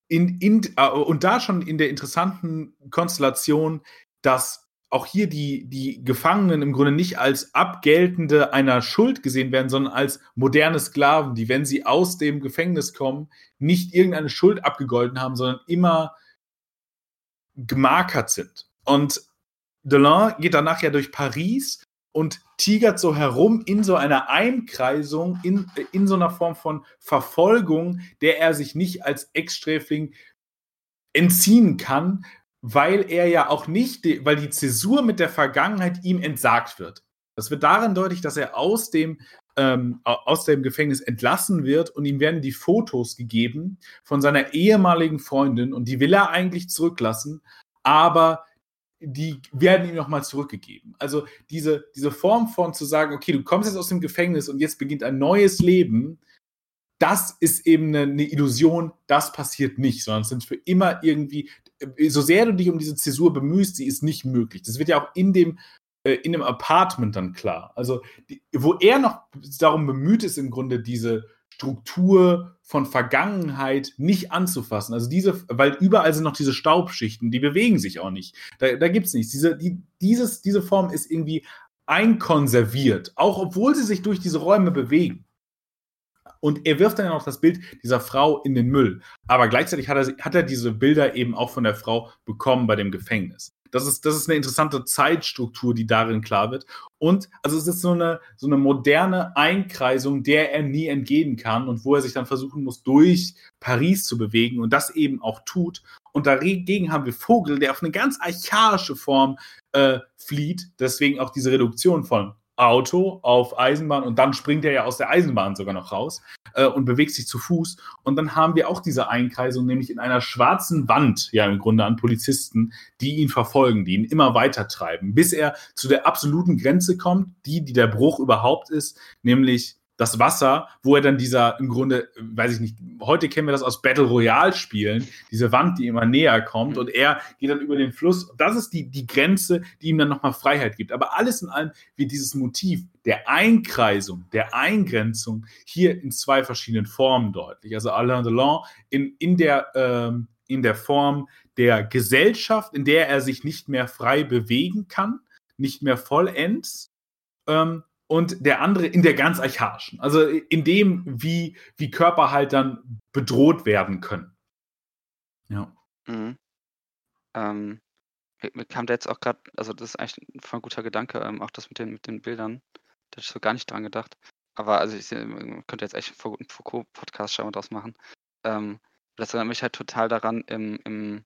in, in, äh, und da schon in der interessanten Konstellation, dass auch hier die, die Gefangenen im Grunde nicht als Abgeltende einer Schuld gesehen werden, sondern als moderne Sklaven, die, wenn sie aus dem Gefängnis kommen, nicht irgendeine Schuld abgegolten haben, sondern immer gemarkert sind. Und Delon geht danach ja durch Paris und tigert so herum in so einer Einkreisung, in, in so einer Form von Verfolgung, der er sich nicht als Ex-Sträfling entziehen kann, weil er ja auch nicht, weil die Zäsur mit der Vergangenheit ihm entsagt wird. Das wird darin deutlich, dass er aus dem ähm, aus dem Gefängnis entlassen wird und ihm werden die Fotos gegeben von seiner ehemaligen Freundin und die will er eigentlich zurücklassen, aber die werden ihm nochmal zurückgegeben. Also diese, diese Form von zu sagen, okay, du kommst jetzt aus dem Gefängnis und jetzt beginnt ein neues Leben, das ist eben eine, eine Illusion, das passiert nicht, sondern es sind für immer irgendwie, so sehr du dich um diese Zäsur bemühst, sie ist nicht möglich. Das wird ja auch in dem äh, in dem Apartment dann klar. Also, die, wo er noch darum bemüht ist, im Grunde diese Struktur von Vergangenheit nicht anzufassen. Also diese, weil überall sind noch diese Staubschichten, die bewegen sich auch nicht. Da, da gibt es nichts. Diese, die, dieses, diese Form ist irgendwie einkonserviert, auch obwohl sie sich durch diese Räume bewegen. Und er wirft dann ja noch das Bild dieser Frau in den Müll. Aber gleichzeitig hat er, hat er diese Bilder eben auch von der Frau bekommen bei dem Gefängnis. Das ist, das ist eine interessante Zeitstruktur, die darin klar wird. Und also es ist so eine, so eine moderne Einkreisung, der er nie entgehen kann und wo er sich dann versuchen muss, durch Paris zu bewegen und das eben auch tut. Und dagegen haben wir Vogel, der auf eine ganz archaische Form äh, flieht. Deswegen auch diese Reduktion von Auto auf Eisenbahn und dann springt er ja aus der Eisenbahn sogar noch raus äh, und bewegt sich zu Fuß. Und dann haben wir auch diese Einkreisung, nämlich in einer schwarzen Wand, ja im Grunde an Polizisten, die ihn verfolgen, die ihn immer weiter treiben, bis er zu der absoluten Grenze kommt, die, die der Bruch überhaupt ist, nämlich das Wasser, wo er dann dieser im Grunde, weiß ich nicht, heute kennen wir das aus Battle Royale Spielen, diese Wand, die immer näher kommt mhm. und er geht dann über den Fluss. Das ist die, die Grenze, die ihm dann nochmal Freiheit gibt. Aber alles in allem wie dieses Motiv der Einkreisung, der Eingrenzung hier in zwei verschiedenen Formen deutlich. Also Alain Delon in, in der, ähm, in der Form der Gesellschaft, in der er sich nicht mehr frei bewegen kann, nicht mehr vollends, ähm, und der andere in der ganz archaischen. Also in dem, wie, wie Körper halt dann bedroht werden können. Ja. Mhm. Ähm, mir kam da jetzt auch gerade, also das ist eigentlich ein guter Gedanke, ähm, auch das mit den, mit den Bildern. Da habe ich so gar nicht dran gedacht. Aber also ich man könnte jetzt echt einen Foucault-Podcast schauen und draus machen. Ähm, das erinnert mich halt total daran, im, im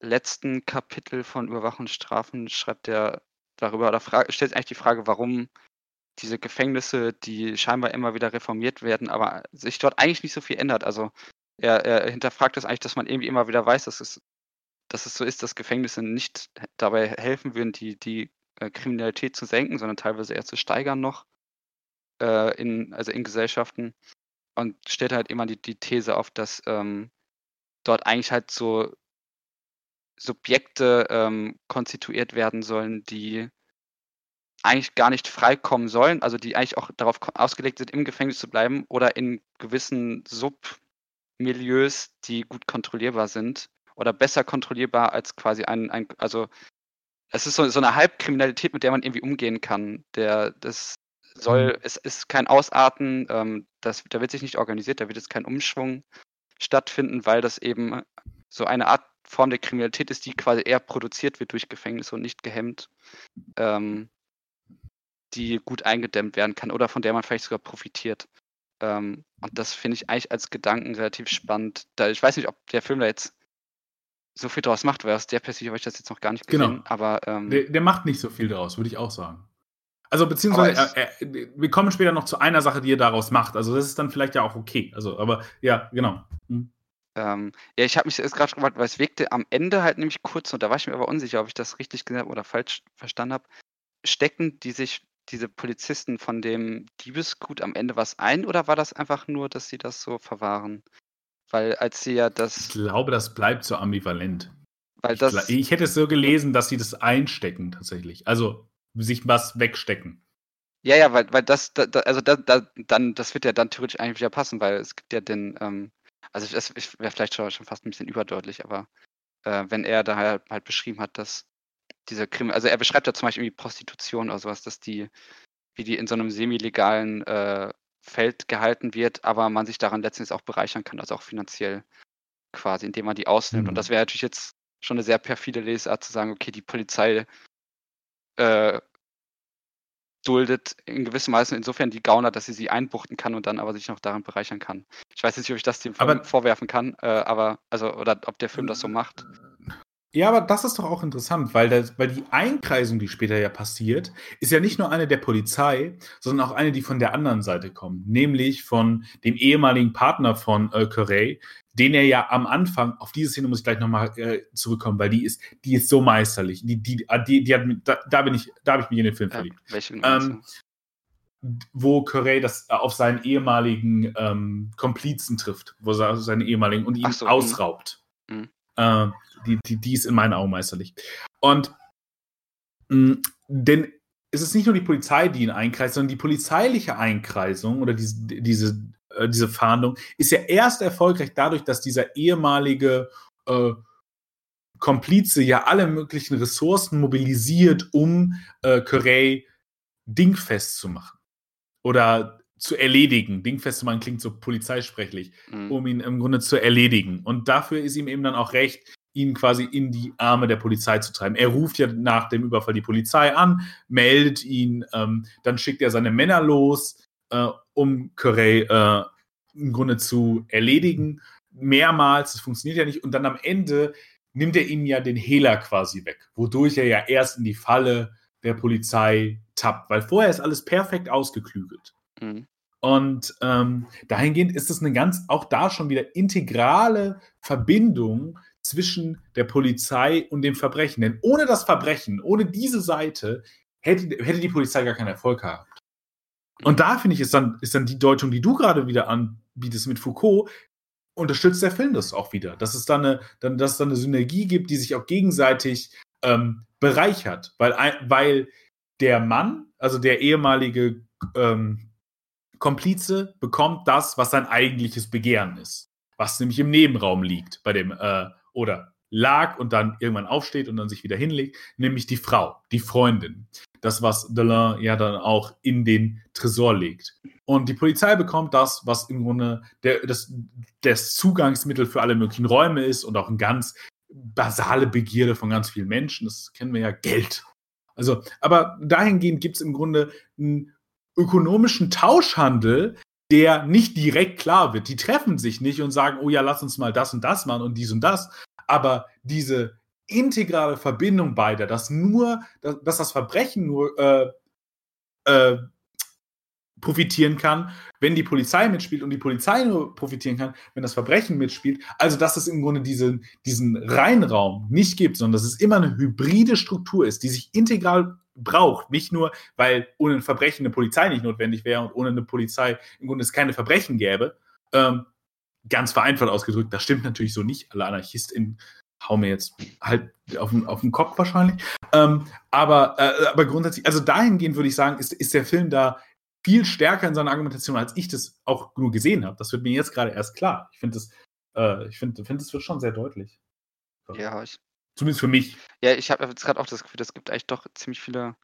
letzten Kapitel von Überwachung und Strafen schreibt der darüber oder stellt eigentlich die Frage, warum diese Gefängnisse, die scheinbar immer wieder reformiert werden, aber sich dort eigentlich nicht so viel ändert. Also er, er hinterfragt das eigentlich, dass man irgendwie immer wieder weiß, dass es, dass es so ist, dass Gefängnisse nicht dabei helfen würden, die, die äh, Kriminalität zu senken, sondern teilweise eher zu steigern noch äh, in, also in Gesellschaften. Und stellt halt immer die, die These auf, dass ähm, dort eigentlich halt so Subjekte ähm, konstituiert werden sollen, die eigentlich gar nicht freikommen sollen, also die eigentlich auch darauf ausgelegt sind, im Gefängnis zu bleiben oder in gewissen Submilieus, die gut kontrollierbar sind oder besser kontrollierbar als quasi ein, ein also es ist so, so eine Halbkriminalität, mit der man irgendwie umgehen kann. Der, das soll, mhm. es ist kein Ausarten, ähm, das, da wird sich nicht organisiert, da wird jetzt kein Umschwung stattfinden, weil das eben so eine Art Form der Kriminalität ist, die quasi eher produziert wird durch Gefängnisse und nicht gehemmt. Ähm, die gut eingedämmt werden kann oder von der man vielleicht sogar profitiert. Ähm, und das finde ich eigentlich als Gedanken relativ spannend. Da, ich weiß nicht, ob der Film da jetzt so viel draus macht, weil aus der Perspektive habe ich das jetzt noch gar nicht gesehen. Genau. Aber ähm, der, der, macht nicht so viel daraus, würde ich auch sagen. Also beziehungsweise äh, äh, wir kommen später noch zu einer Sache, die er daraus macht. Also das ist dann vielleicht ja auch okay. Also, aber ja, genau. Hm. Ähm, ja, ich habe mich jetzt gerade gefragt, weil es wirkte am Ende halt nämlich kurz und da war ich mir aber unsicher, ob ich das richtig gesagt habe oder falsch verstanden habe. Stecken die sich diese Polizisten von dem Diebesgut am Ende was ein oder war das einfach nur, dass sie das so verwahren? Weil als sie ja das. Ich glaube, das bleibt so ambivalent. Weil das. Ich, ich hätte es so gelesen, dass sie das einstecken tatsächlich. Also sich was wegstecken. Ja, ja, weil, weil das, da, also da, da, dann, das wird ja dann theoretisch eigentlich wieder passen, weil es gibt ja den, ähm, also das wäre vielleicht schon, schon fast ein bisschen überdeutlich, aber äh, wenn er da halt, halt beschrieben hat, dass dieser Krim, also er beschreibt ja zum Beispiel irgendwie Prostitution oder sowas, dass die, wie die in so einem semi-legalen äh, Feld gehalten wird, aber man sich daran letztendlich auch bereichern kann, also auch finanziell quasi, indem man die ausnimmt. Mhm. Und das wäre natürlich jetzt schon eine sehr perfide Lesart zu sagen, okay, die Polizei äh, duldet in gewissem Maße insofern die Gauner, dass sie sie einbuchten kann und dann aber sich noch daran bereichern kann. Ich weiß jetzt nicht, ob ich das dem Film aber, vorwerfen kann, äh, aber also oder ob der Film das so macht. Ja, aber das ist doch auch interessant, weil, das, weil die Einkreisung, die später ja passiert, ist ja nicht nur eine der Polizei, sondern auch eine, die von der anderen Seite kommt, nämlich von dem ehemaligen Partner von äh, Corey, den er ja am Anfang, auf diese Szene muss ich gleich nochmal äh, zurückkommen, weil die ist, die ist so meisterlich. Die, die, die, die hat, da, da bin ich, da habe ich mich in den Film verliebt. Ja, welchen ähm, wo Corey das äh, auf seinen ehemaligen ähm, Komplizen trifft, wo er seinen ehemaligen und ihn so, mhm. ausraubt. Mhm. Äh, die, die, die ist in meinen Augen meisterlich. Und mh, denn es ist nicht nur die Polizei, die ihn einkreist, sondern die polizeiliche Einkreisung oder diese, diese, äh, diese Fahndung ist ja erst erfolgreich dadurch, dass dieser ehemalige äh, Komplize ja alle möglichen Ressourcen mobilisiert, um äh, Curey dingfest zu machen. Oder zu erledigen. Dingfest zu machen klingt so polizeisprechlich, mhm. um ihn im Grunde zu erledigen. Und dafür ist ihm eben dann auch recht, ihn quasi in die Arme der Polizei zu treiben. Er ruft ja nach dem Überfall die Polizei an, meldet ihn, ähm, dann schickt er seine Männer los, äh, um Curey äh, im Grunde zu erledigen. Mehrmals, das funktioniert ja nicht. Und dann am Ende nimmt er ihm ja den Hehler quasi weg, wodurch er ja erst in die Falle der Polizei tappt, weil vorher ist alles perfekt ausgeklügelt. Mhm. Und ähm, dahingehend ist es eine ganz, auch da schon wieder integrale Verbindung zwischen der Polizei und dem Verbrechen. Denn ohne das Verbrechen, ohne diese Seite, hätte, hätte die Polizei gar keinen Erfolg gehabt. Und da finde ich, ist dann, ist dann die Deutung, die du gerade wieder anbietest mit Foucault, unterstützt der Film das auch wieder. Dass es dann eine, dann, dass es dann eine Synergie gibt, die sich auch gegenseitig ähm, bereichert. Weil, weil der Mann, also der ehemalige ähm, Komplize, bekommt das, was sein eigentliches Begehren ist. Was nämlich im Nebenraum liegt bei dem äh, oder lag und dann irgendwann aufsteht und dann sich wieder hinlegt, nämlich die Frau, die Freundin. Das, was Delin ja dann auch in den Tresor legt. Und die Polizei bekommt das, was im Grunde der, das, das Zugangsmittel für alle möglichen Räume ist und auch eine ganz basale Begierde von ganz vielen Menschen. Das kennen wir ja, Geld. Also, aber dahingehend gibt es im Grunde einen ökonomischen Tauschhandel, der nicht direkt klar wird. Die treffen sich nicht und sagen, oh ja, lass uns mal das und das machen und dies und das, aber diese integrale Verbindung beider, dass nur, dass, dass das Verbrechen nur äh, äh, profitieren kann, wenn die Polizei mitspielt und die Polizei nur profitieren kann, wenn das Verbrechen mitspielt. Also, dass es im Grunde diesen, diesen Reinraum nicht gibt, sondern dass es immer eine hybride Struktur ist, die sich integral braucht. Nicht nur, weil ohne ein Verbrechen eine Polizei nicht notwendig wäre und ohne eine Polizei im Grunde es keine Verbrechen gäbe, ähm, ganz vereinfacht ausgedrückt, das stimmt natürlich so nicht. Alle AnarchistInnen hauen mir jetzt halt auf den, auf den Kopf wahrscheinlich. Ähm, aber, äh, aber grundsätzlich, also dahingehend würde ich sagen, ist, ist der Film da viel stärker in seiner Argumentation, als ich das auch nur gesehen habe. Das wird mir jetzt gerade erst klar. Ich finde das, äh, ich find, das wird schon sehr deutlich. Ja, ich, Zumindest für mich. Ja, ich habe jetzt gerade auch das Gefühl, es gibt eigentlich doch ziemlich viele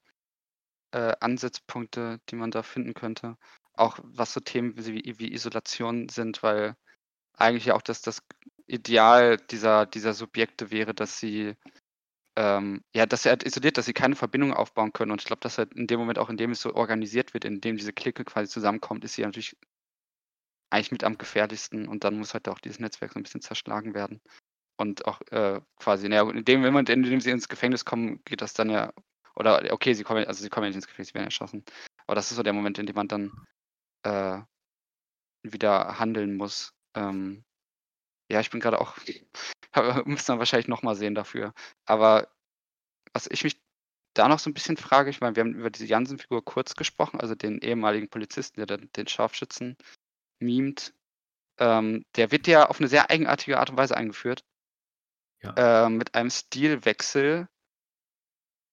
äh, Ansatzpunkte, die man da finden könnte. Auch was so Themen wie, wie Isolation sind, weil eigentlich ja auch das, das Ideal dieser, dieser Subjekte wäre, dass sie ähm, ja, dass er halt isoliert, dass sie keine Verbindung aufbauen können. Und ich glaube, dass halt in dem Moment auch, in dem es so organisiert wird, in dem diese Clique quasi zusammenkommt, ist sie natürlich eigentlich mit am gefährlichsten und dann muss halt auch dieses Netzwerk so ein bisschen zerschlagen werden. Und auch äh, quasi, naja, in dem Moment, in dem sie ins Gefängnis kommen, geht das dann ja, oder okay, sie kommen, also sie kommen ja nicht ins Gefängnis, sie werden erschossen. Aber das ist so der Moment, in dem man dann äh, wieder handeln muss. Ähm, ja, ich bin gerade auch, müssen wir wahrscheinlich nochmal sehen dafür. Aber was ich mich da noch so ein bisschen frage, ich meine, wir haben über diese Jansen-Figur kurz gesprochen, also den ehemaligen Polizisten, der den, Scharfschützen mimt. Ähm, der wird ja auf eine sehr eigenartige Art und Weise eingeführt. Ja. Äh, mit einem Stilwechsel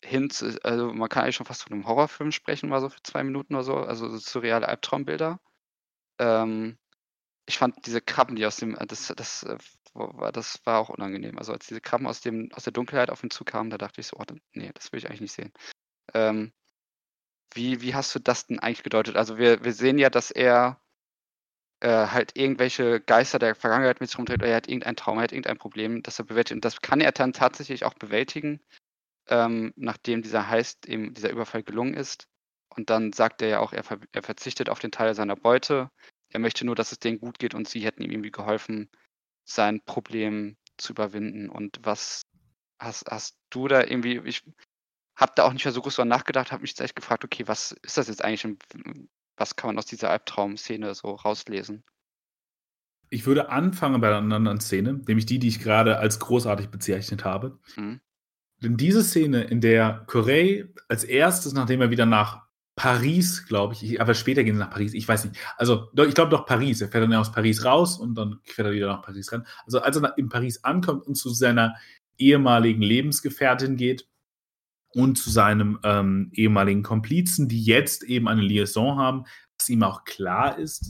hin zu, also man kann eigentlich schon fast von einem Horrorfilm sprechen, mal so für zwei Minuten oder so, also so surreale Albtraumbilder. Ähm, ich fand diese Krabben, die aus dem, äh, das, das, äh, war, das war auch unangenehm. Also als diese Krabben aus, dem, aus der Dunkelheit auf ihn zukamen, da dachte ich so, oh, nee, das will ich eigentlich nicht sehen. Ähm, wie, wie hast du das denn eigentlich gedeutet? Also wir, wir sehen ja, dass er äh, halt irgendwelche Geister der Vergangenheit mit sich rumträgt oder er hat irgendein Traum, er hat irgendein Problem, das er bewältigt. Und das kann er dann tatsächlich auch bewältigen, ähm, nachdem dieser Heist, eben dieser Überfall gelungen ist. Und dann sagt er ja auch, er, ver er verzichtet auf den Teil seiner Beute. Er möchte nur, dass es denen gut geht und sie hätten ihm irgendwie geholfen, sein Problem zu überwinden. Und was hast, hast du da irgendwie, ich habe da auch nicht mehr so groß drüber nachgedacht, habe mich jetzt echt gefragt, okay, was ist das jetzt eigentlich was kann man aus dieser Albtraum-Szene so rauslesen? Ich würde anfangen bei einer anderen Szene, nämlich die, die ich gerade als großartig bezeichnet habe. Mhm. Denn diese Szene, in der Corey als erstes, nachdem er wieder nach Paris, glaube ich, aber später gehen sie nach Paris, ich weiß nicht. Also, ich glaube doch Paris. Er fährt dann aus Paris raus und dann fährt er wieder nach Paris ran. Also, als er in Paris ankommt und zu seiner ehemaligen Lebensgefährtin geht und zu seinem ähm, ehemaligen Komplizen, die jetzt eben eine Liaison haben, dass ihm auch klar ist,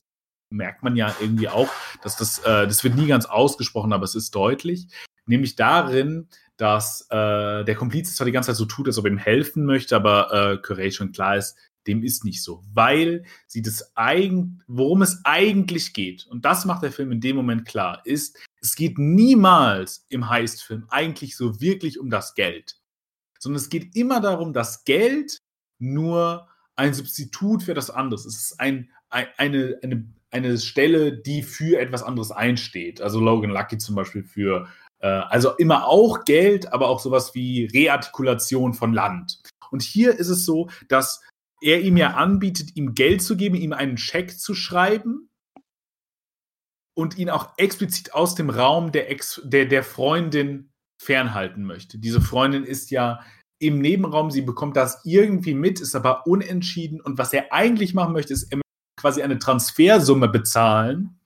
merkt man ja irgendwie auch, dass das, äh, das wird nie ganz ausgesprochen, aber es ist deutlich, nämlich darin, dass äh, der Komplize zwar die ganze Zeit so tut, als ob er ihm helfen möchte, aber äh, Curray schon klar ist, dem ist nicht so, weil sie das eigen, worum es eigentlich geht, und das macht der Film in dem Moment klar, ist, es geht niemals im Heist-Film eigentlich so wirklich um das Geld, sondern es geht immer darum, dass Geld nur ein Substitut für das andere ist. Es ist ein, ein, eine, eine, eine Stelle, die für etwas anderes einsteht. Also Logan Lucky zum Beispiel für, äh, also immer auch Geld, aber auch sowas wie Reartikulation von Land. Und hier ist es so, dass er ihm ja anbietet, ihm Geld zu geben, ihm einen Scheck zu schreiben und ihn auch explizit aus dem Raum der, Ex der, der Freundin fernhalten möchte. Diese Freundin ist ja im Nebenraum, sie bekommt das irgendwie mit, ist aber unentschieden und was er eigentlich machen möchte, ist quasi eine Transfersumme bezahlen,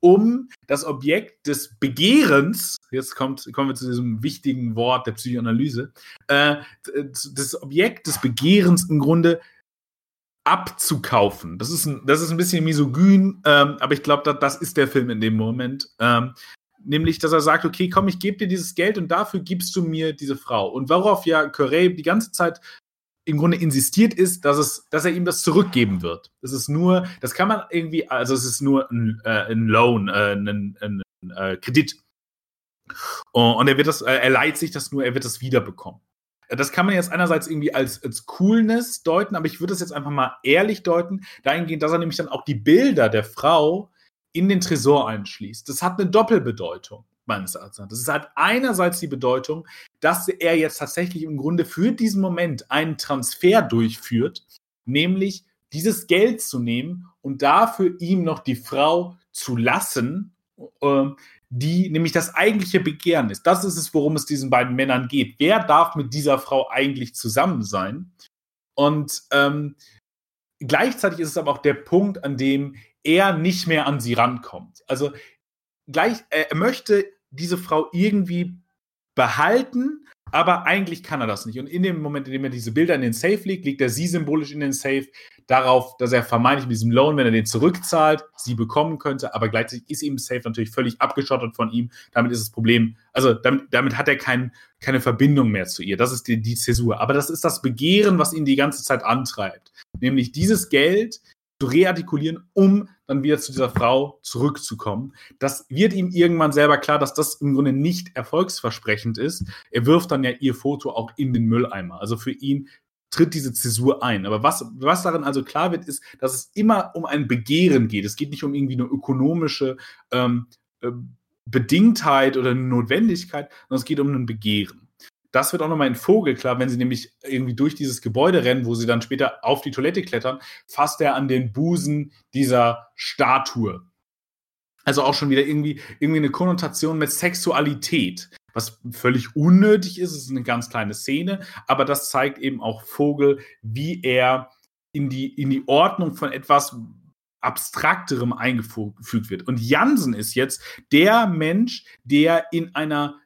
um das Objekt des Begehrens, jetzt kommt, kommen wir zu diesem wichtigen Wort der Psychoanalyse, äh, das Objekt des Begehrens im Grunde abzukaufen. Das ist ein, das ist ein bisschen misogyn, ähm, aber ich glaube, das, das ist der Film in dem Moment. Ähm, nämlich, dass er sagt, okay, komm, ich gebe dir dieses Geld und dafür gibst du mir diese Frau. Und worauf ja Corey die ganze Zeit im Grunde insistiert ist, dass, es, dass er ihm das zurückgeben wird. Das ist nur, das kann man irgendwie, also es ist nur ein, äh, ein Loan, äh, ein, ein, ein äh, Kredit. Und er wird das, er leiht sich das nur, er wird das wiederbekommen. Das kann man jetzt einerseits irgendwie als, als Coolness deuten, aber ich würde es jetzt einfach mal ehrlich deuten, dahingehend, dass er nämlich dann auch die Bilder der Frau in den Tresor einschließt. Das hat eine Doppelbedeutung, meines Erachtens. Das hat einerseits die Bedeutung, dass er jetzt tatsächlich im Grunde für diesen Moment einen Transfer durchführt, nämlich dieses Geld zu nehmen und dafür ihm noch die Frau zu lassen, äh, die nämlich das eigentliche Begehren ist. Das ist es, worum es diesen beiden Männern geht. Wer darf mit dieser Frau eigentlich zusammen sein? Und ähm, gleichzeitig ist es aber auch der Punkt, an dem er nicht mehr an sie rankommt. Also gleich, er möchte diese Frau irgendwie behalten, aber eigentlich kann er das nicht. Und in dem Moment, in dem er diese Bilder in den Safe legt, legt er sie symbolisch in den Safe darauf, dass er vermeintlich mit diesem Loan, wenn er den zurückzahlt, sie bekommen könnte, aber gleichzeitig ist ihm Safe natürlich völlig abgeschottet von ihm. Damit ist das Problem, also damit, damit hat er kein, keine Verbindung mehr zu ihr. Das ist die, die Zäsur. Aber das ist das Begehren, was ihn die ganze Zeit antreibt. Nämlich dieses Geld zu reartikulieren, um dann wieder zu dieser Frau zurückzukommen. Das wird ihm irgendwann selber klar, dass das im Grunde nicht erfolgsversprechend ist. Er wirft dann ja ihr Foto auch in den Mülleimer. Also für ihn tritt diese Zäsur ein. Aber was, was darin also klar wird, ist, dass es immer um ein Begehren geht. Es geht nicht um irgendwie eine ökonomische ähm, äh, Bedingtheit oder eine Notwendigkeit, sondern es geht um ein Begehren. Das wird auch nochmal in Vogel klar, wenn sie nämlich irgendwie durch dieses Gebäude rennen, wo sie dann später auf die Toilette klettern, fasst er an den Busen dieser Statue. Also auch schon wieder irgendwie, irgendwie eine Konnotation mit Sexualität, was völlig unnötig ist. Es ist eine ganz kleine Szene, aber das zeigt eben auch Vogel, wie er in die, in die Ordnung von etwas, abstrakterem eingefügt wird. Und Jansen ist jetzt der Mensch, der in einer,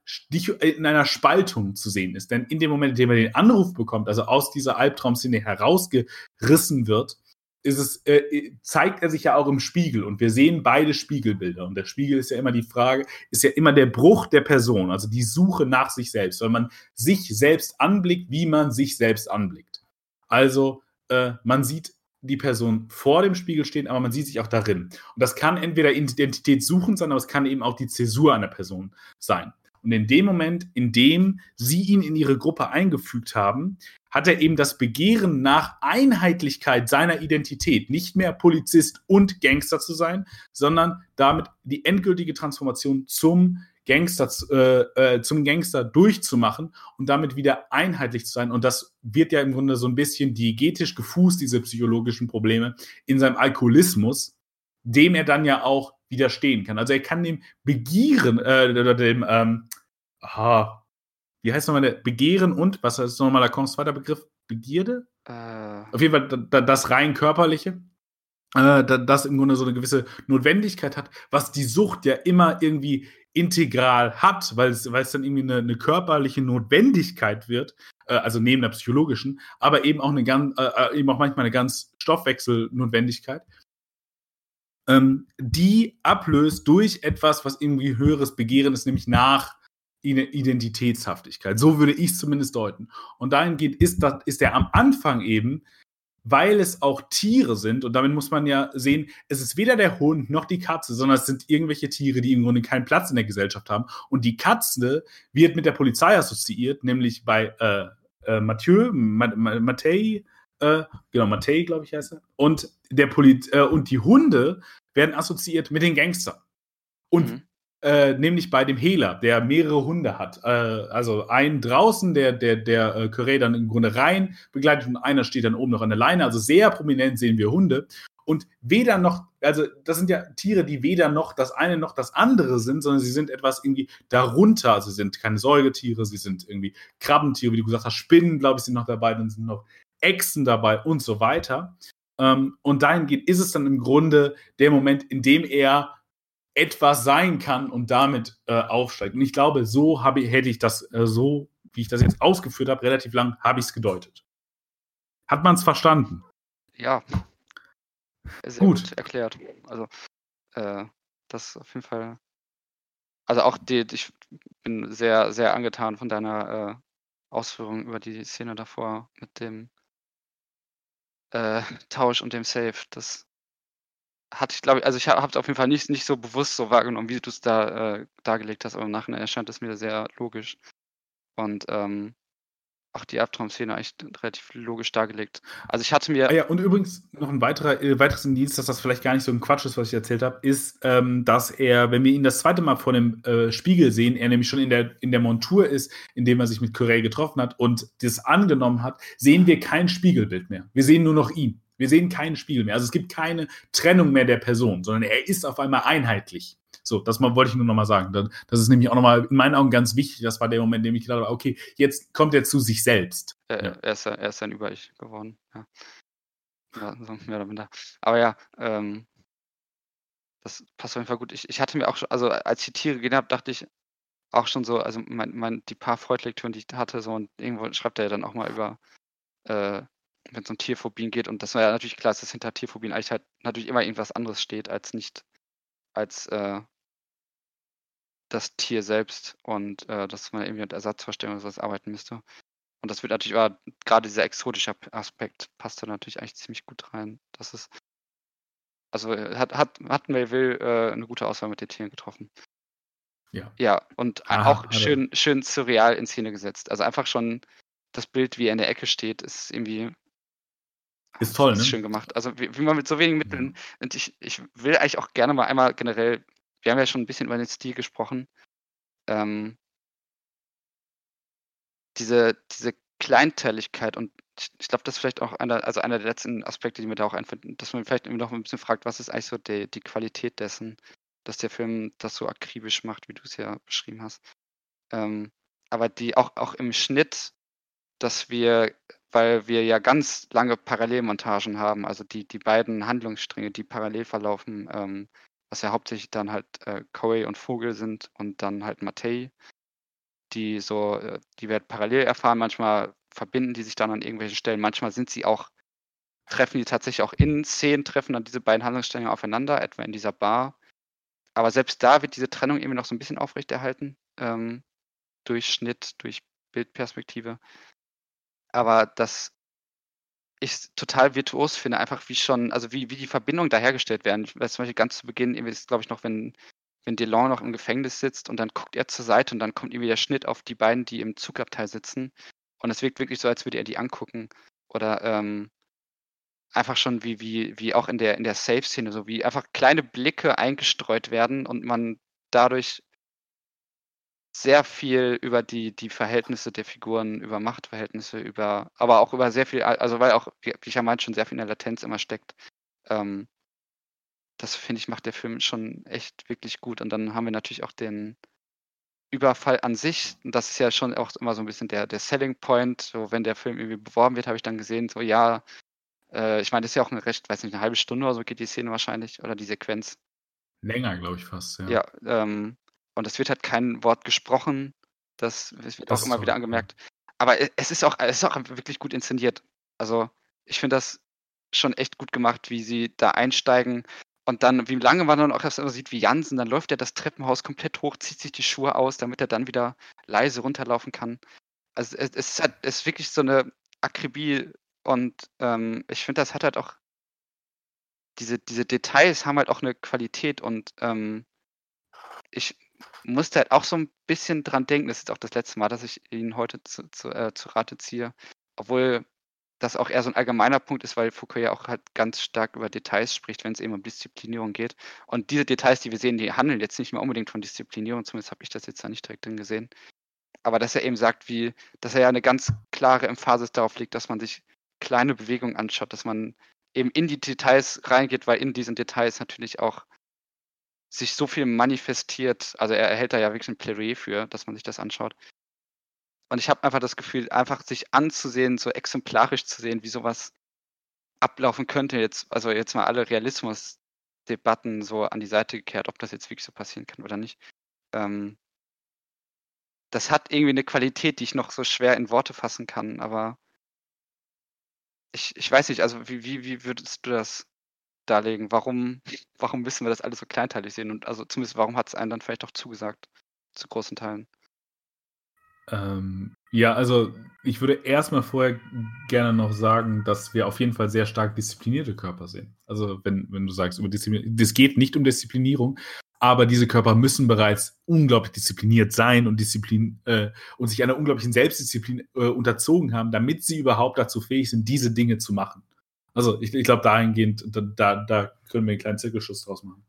in einer Spaltung zu sehen ist. Denn in dem Moment, in dem er den Anruf bekommt, also aus dieser Albtraumszene herausgerissen wird, ist es, äh, zeigt er sich ja auch im Spiegel und wir sehen beide Spiegelbilder. Und der Spiegel ist ja immer die Frage, ist ja immer der Bruch der Person, also die Suche nach sich selbst, weil man sich selbst anblickt, wie man sich selbst anblickt. Also äh, man sieht die Person vor dem Spiegel stehen, aber man sieht sich auch darin. Und das kann entweder Identität suchen sein, aber es kann eben auch die Zäsur einer Person sein. Und in dem Moment, in dem sie ihn in ihre Gruppe eingefügt haben, hat er eben das Begehren nach Einheitlichkeit seiner Identität, nicht mehr Polizist und Gangster zu sein, sondern damit die endgültige Transformation zum Gangster äh, äh, zum Gangster durchzumachen und damit wieder einheitlich zu sein. Und das wird ja im Grunde so ein bisschen diegetisch gefußt, diese psychologischen Probleme, in seinem Alkoholismus, dem er dann ja auch widerstehen kann. Also er kann dem Begieren, äh, oder dem, ähm, aha, wie heißt nochmal der Begehren und, was ist nochmal Lacans zweiter Begriff? Begierde? Äh. Auf jeden Fall das rein körperliche äh, das im Grunde so eine gewisse Notwendigkeit hat, was die Sucht ja immer irgendwie integral hat, weil es, weil es dann irgendwie eine, eine körperliche Notwendigkeit wird, äh, also neben der psychologischen, aber eben auch eine ganz, äh, äh, eben auch manchmal eine ganz Stoffwechselnotwendigkeit, ähm, die ablöst durch etwas, was irgendwie höheres Begehren ist, nämlich nach Identitätshaftigkeit. So würde ich es zumindest deuten. Und dahingehend ist, das, ist er am Anfang eben weil es auch Tiere sind, und damit muss man ja sehen, es ist weder der Hund noch die Katze, sondern es sind irgendwelche Tiere, die im Grunde keinen Platz in der Gesellschaft haben. Und die Katze wird mit der Polizei assoziiert, nämlich bei äh, äh, Mathieu, Mattei, äh, genau, Mattei, glaube ich, heißt er. Und, der Polit äh, und die Hunde werden assoziiert mit den Gangstern. Und mhm. Äh, nämlich bei dem Hehler, der mehrere Hunde hat. Äh, also einen draußen, der, der, der äh, Curé dann im Grunde rein begleitet und einer steht dann oben noch an der Leine. Also sehr prominent sehen wir Hunde. Und weder noch, also das sind ja Tiere, die weder noch das eine noch das andere sind, sondern sie sind etwas irgendwie darunter. Also sie sind keine Säugetiere, sie sind irgendwie Krabbentiere, wie du gesagt hast, Spinnen, glaube ich, sind noch dabei, dann sind noch Echsen dabei und so weiter. Ähm, und dahingehend ist es dann im Grunde der Moment, in dem er etwas sein kann und damit äh, aufsteigt. Und ich glaube, so habe hätte ich das äh, so, wie ich das jetzt ausgeführt habe, relativ lang, habe ich es gedeutet. Hat man es verstanden? Ja. Sehr gut. gut erklärt. Also, äh, das auf jeden Fall. Also auch die, ich bin sehr, sehr angetan von deiner äh, Ausführung über die Szene davor mit dem äh, Tausch und dem Safe. Das hatte ich, glaube ich, also ich habe es auf jeden Fall nicht, nicht so bewusst so wahrgenommen, wie du es da äh, dargelegt hast, aber im Nachhinein erscheint es mir sehr logisch. Und ähm, auch die Albtraum-Szene eigentlich relativ logisch dargelegt. Also ich hatte mir. Ah ja, und übrigens noch ein weiterer, äh, weiteres Indiz, dass das vielleicht gar nicht so ein Quatsch ist, was ich erzählt habe, ist, ähm, dass er, wenn wir ihn das zweite Mal vor dem äh, Spiegel sehen, er nämlich schon in der, in der Montur ist, in dem er sich mit Corell getroffen hat und das angenommen hat, sehen wir kein Spiegelbild mehr. Wir sehen nur noch ihn. Wir sehen keinen Spiegel mehr. Also es gibt keine Trennung mehr der Person, sondern er ist auf einmal einheitlich. So, das mal, wollte ich nur nochmal sagen. Das ist nämlich auch nochmal in meinen Augen ganz wichtig. Das war der Moment, in dem ich gedacht habe, okay, jetzt kommt er zu sich selbst. Äh, ja. er, ist, er ist ein Über-Ich geworden. Ja. ja, so mehr oder minder. Aber ja, ähm, das passt auf jeden Fall gut. Ich, ich hatte mir auch schon, also als ich die Tiere gesehen habe, dachte ich auch schon so, also mein, mein, die paar Freud-Lektüren, die ich hatte, so und irgendwo schreibt er ja dann auch mal über äh, wenn es um Tierphobien geht. Und das war ja natürlich klar, dass hinter Tierphobien eigentlich halt natürlich immer irgendwas anderes steht, als nicht als äh, das Tier selbst und äh, dass man irgendwie mit Ersatzvorstellungen oder sowas arbeiten müsste. Und das wird natürlich aber, gerade dieser exotische Aspekt passt da natürlich eigentlich ziemlich gut rein. Das ist, also hat, hat, hat Melville äh, eine gute Auswahl mit den Tieren getroffen. Ja. Ja, und Aha, auch schön, schön surreal in Szene gesetzt. Also einfach schon das Bild, wie er in der Ecke steht, ist irgendwie ist toll, ne? Ist schön gemacht. Also wie, wie man mit so wenigen Mitteln, und ich, ich will eigentlich auch gerne mal einmal generell, wir haben ja schon ein bisschen über den Stil gesprochen, ähm, diese, diese Kleinteiligkeit und ich, ich glaube, das ist vielleicht auch einer, also einer der letzten Aspekte, die mir da auch einfinden, dass man vielleicht noch ein bisschen fragt, was ist eigentlich so die, die Qualität dessen, dass der Film das so akribisch macht, wie du es ja beschrieben hast. Ähm, aber die auch, auch im Schnitt, dass wir weil wir ja ganz lange Parallelmontagen haben, also die, die beiden Handlungsstränge, die parallel verlaufen, ähm, was ja hauptsächlich dann halt äh, Koei und Vogel sind und dann halt Matei, die so, äh, die werden parallel erfahren, manchmal verbinden die sich dann an irgendwelchen Stellen, manchmal sind sie auch, treffen die tatsächlich auch in Szenen, treffen dann diese beiden Handlungsstränge aufeinander, etwa in dieser Bar. Aber selbst da wird diese Trennung irgendwie noch so ein bisschen aufrechterhalten, ähm, durch Schnitt, durch Bildperspektive aber das ich total virtuos finde, einfach wie schon, also wie, wie die Verbindungen da hergestellt werden. Ich weiß zum Beispiel ganz zu Beginn, glaube ich, noch, wenn, wenn Delon noch im Gefängnis sitzt und dann guckt er zur Seite und dann kommt irgendwie der Schnitt auf die beiden, die im Zugabteil sitzen. Und es wirkt wirklich so, als würde er die angucken. Oder ähm, einfach schon wie, wie, wie auch in der, in der Safe-Szene, so wie einfach kleine Blicke eingestreut werden und man dadurch sehr viel über die, die Verhältnisse der Figuren, über Machtverhältnisse, über, aber auch über sehr viel, also weil auch, wie, ich ja meinte, schon sehr viel in der Latenz immer steckt. Ähm, das finde ich, macht der Film schon echt wirklich gut. Und dann haben wir natürlich auch den Überfall an sich. Und das ist ja schon auch immer so ein bisschen der, der Selling Point. So, wenn der Film irgendwie beworben wird, habe ich dann gesehen, so ja, äh, ich meine, das ist ja auch eine recht, weiß nicht, eine halbe Stunde oder so geht die Szene wahrscheinlich oder die Sequenz. Länger, glaube ich fast, ja. Ja, ähm, und es wird halt kein Wort gesprochen. Das, wird auch immer wieder angemerkt. Aber es ist auch, es ist auch wirklich gut inszeniert. Also ich finde das schon echt gut gemacht, wie sie da einsteigen. Und dann, wie lange man dann auch das sieht, wie Jansen, dann läuft er das Treppenhaus komplett hoch, zieht sich die Schuhe aus, damit er dann wieder leise runterlaufen kann. Also es, es ist halt, es ist wirklich so eine Akribie und ähm, ich finde, das hat halt auch diese, diese Details haben halt auch eine Qualität und ähm, ich musste halt auch so ein bisschen dran denken, das ist auch das letzte Mal, dass ich ihn heute zu, zu, äh, zu Rate ziehe, obwohl das auch eher so ein allgemeiner Punkt ist, weil Foucault ja auch halt ganz stark über Details spricht, wenn es eben um Disziplinierung geht. Und diese Details, die wir sehen, die handeln jetzt nicht mehr unbedingt von Disziplinierung, zumindest habe ich das jetzt da nicht direkt drin gesehen. Aber dass er eben sagt, wie, dass er ja eine ganz klare Emphasis darauf legt, dass man sich kleine Bewegungen anschaut, dass man eben in die Details reingeht, weil in diesen Details natürlich auch sich so viel manifestiert. Also er erhält da ja wirklich ein Plädoyer für, dass man sich das anschaut. Und ich habe einfach das Gefühl, einfach sich anzusehen, so exemplarisch zu sehen, wie sowas ablaufen könnte. Jetzt, also jetzt mal alle Realismusdebatten so an die Seite gekehrt, ob das jetzt wirklich so passieren kann oder nicht. Ähm, das hat irgendwie eine Qualität, die ich noch so schwer in Worte fassen kann, aber ich, ich weiß nicht, also wie, wie, wie würdest du das darlegen? Warum, warum müssen wir das alles so kleinteilig sehen? Und also zumindest warum hat es einem dann vielleicht auch zugesagt, zu großen Teilen? Ähm, ja, also ich würde erstmal vorher gerne noch sagen, dass wir auf jeden Fall sehr stark disziplinierte Körper sehen. Also wenn, wenn du sagst, über Disziplin, das geht nicht um Disziplinierung, aber diese Körper müssen bereits unglaublich diszipliniert sein und Disziplin äh, und sich einer unglaublichen Selbstdisziplin äh, unterzogen haben, damit sie überhaupt dazu fähig sind, diese Dinge zu machen. Also ich, ich glaube, dahingehend, da, da, da können wir einen kleinen Zirkelschuss draus machen.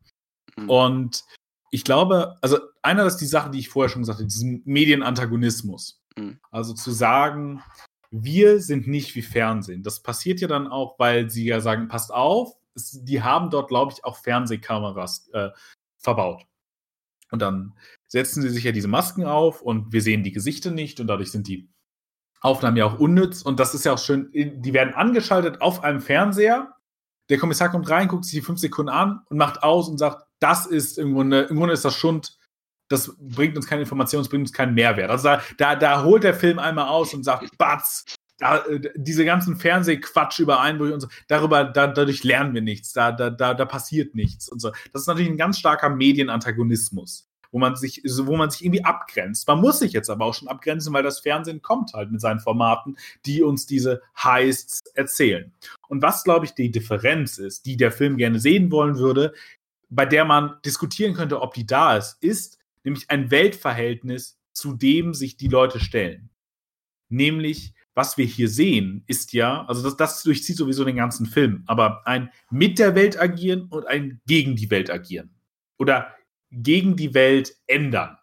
Mhm. Und ich glaube, also einer ist die Sache, die ich vorher schon gesagt habe, diesen Medienantagonismus. Mhm. Also zu sagen, wir sind nicht wie Fernsehen. Das passiert ja dann auch, weil sie ja sagen, passt auf, es, die haben dort, glaube ich, auch Fernsehkameras äh, verbaut. Und dann setzen sie sich ja diese Masken auf und wir sehen die Gesichter nicht und dadurch sind die Aufnahmen ja auch unnütz. Und das ist ja auch schön, die werden angeschaltet auf einem Fernseher. Der Kommissar kommt rein, guckt sich die fünf Sekunden an und macht aus und sagt, das ist im Grunde, im Grunde ist das Schund, das bringt uns keine Information, das bringt uns keinen Mehrwert. Also da, da, da holt der Film einmal aus und sagt, Batz, da, äh, diese ganzen Fernsehquatsch über Einbrüche und so, darüber, da, dadurch lernen wir nichts, da, da, da, da passiert nichts und so. Das ist natürlich ein ganz starker Medienantagonismus, wo man sich, wo man sich irgendwie abgrenzt. Man muss sich jetzt aber auch schon abgrenzen, weil das Fernsehen kommt halt mit seinen Formaten, die uns diese Heists erzählen. Und was, glaube ich, die Differenz ist, die der Film gerne sehen wollen würde, bei der man diskutieren könnte, ob die da ist, ist nämlich ein Weltverhältnis, zu dem sich die Leute stellen. Nämlich, was wir hier sehen, ist ja, also das, das durchzieht sowieso den ganzen Film, aber ein mit der Welt agieren und ein gegen die Welt agieren. Oder gegen die Welt ändern.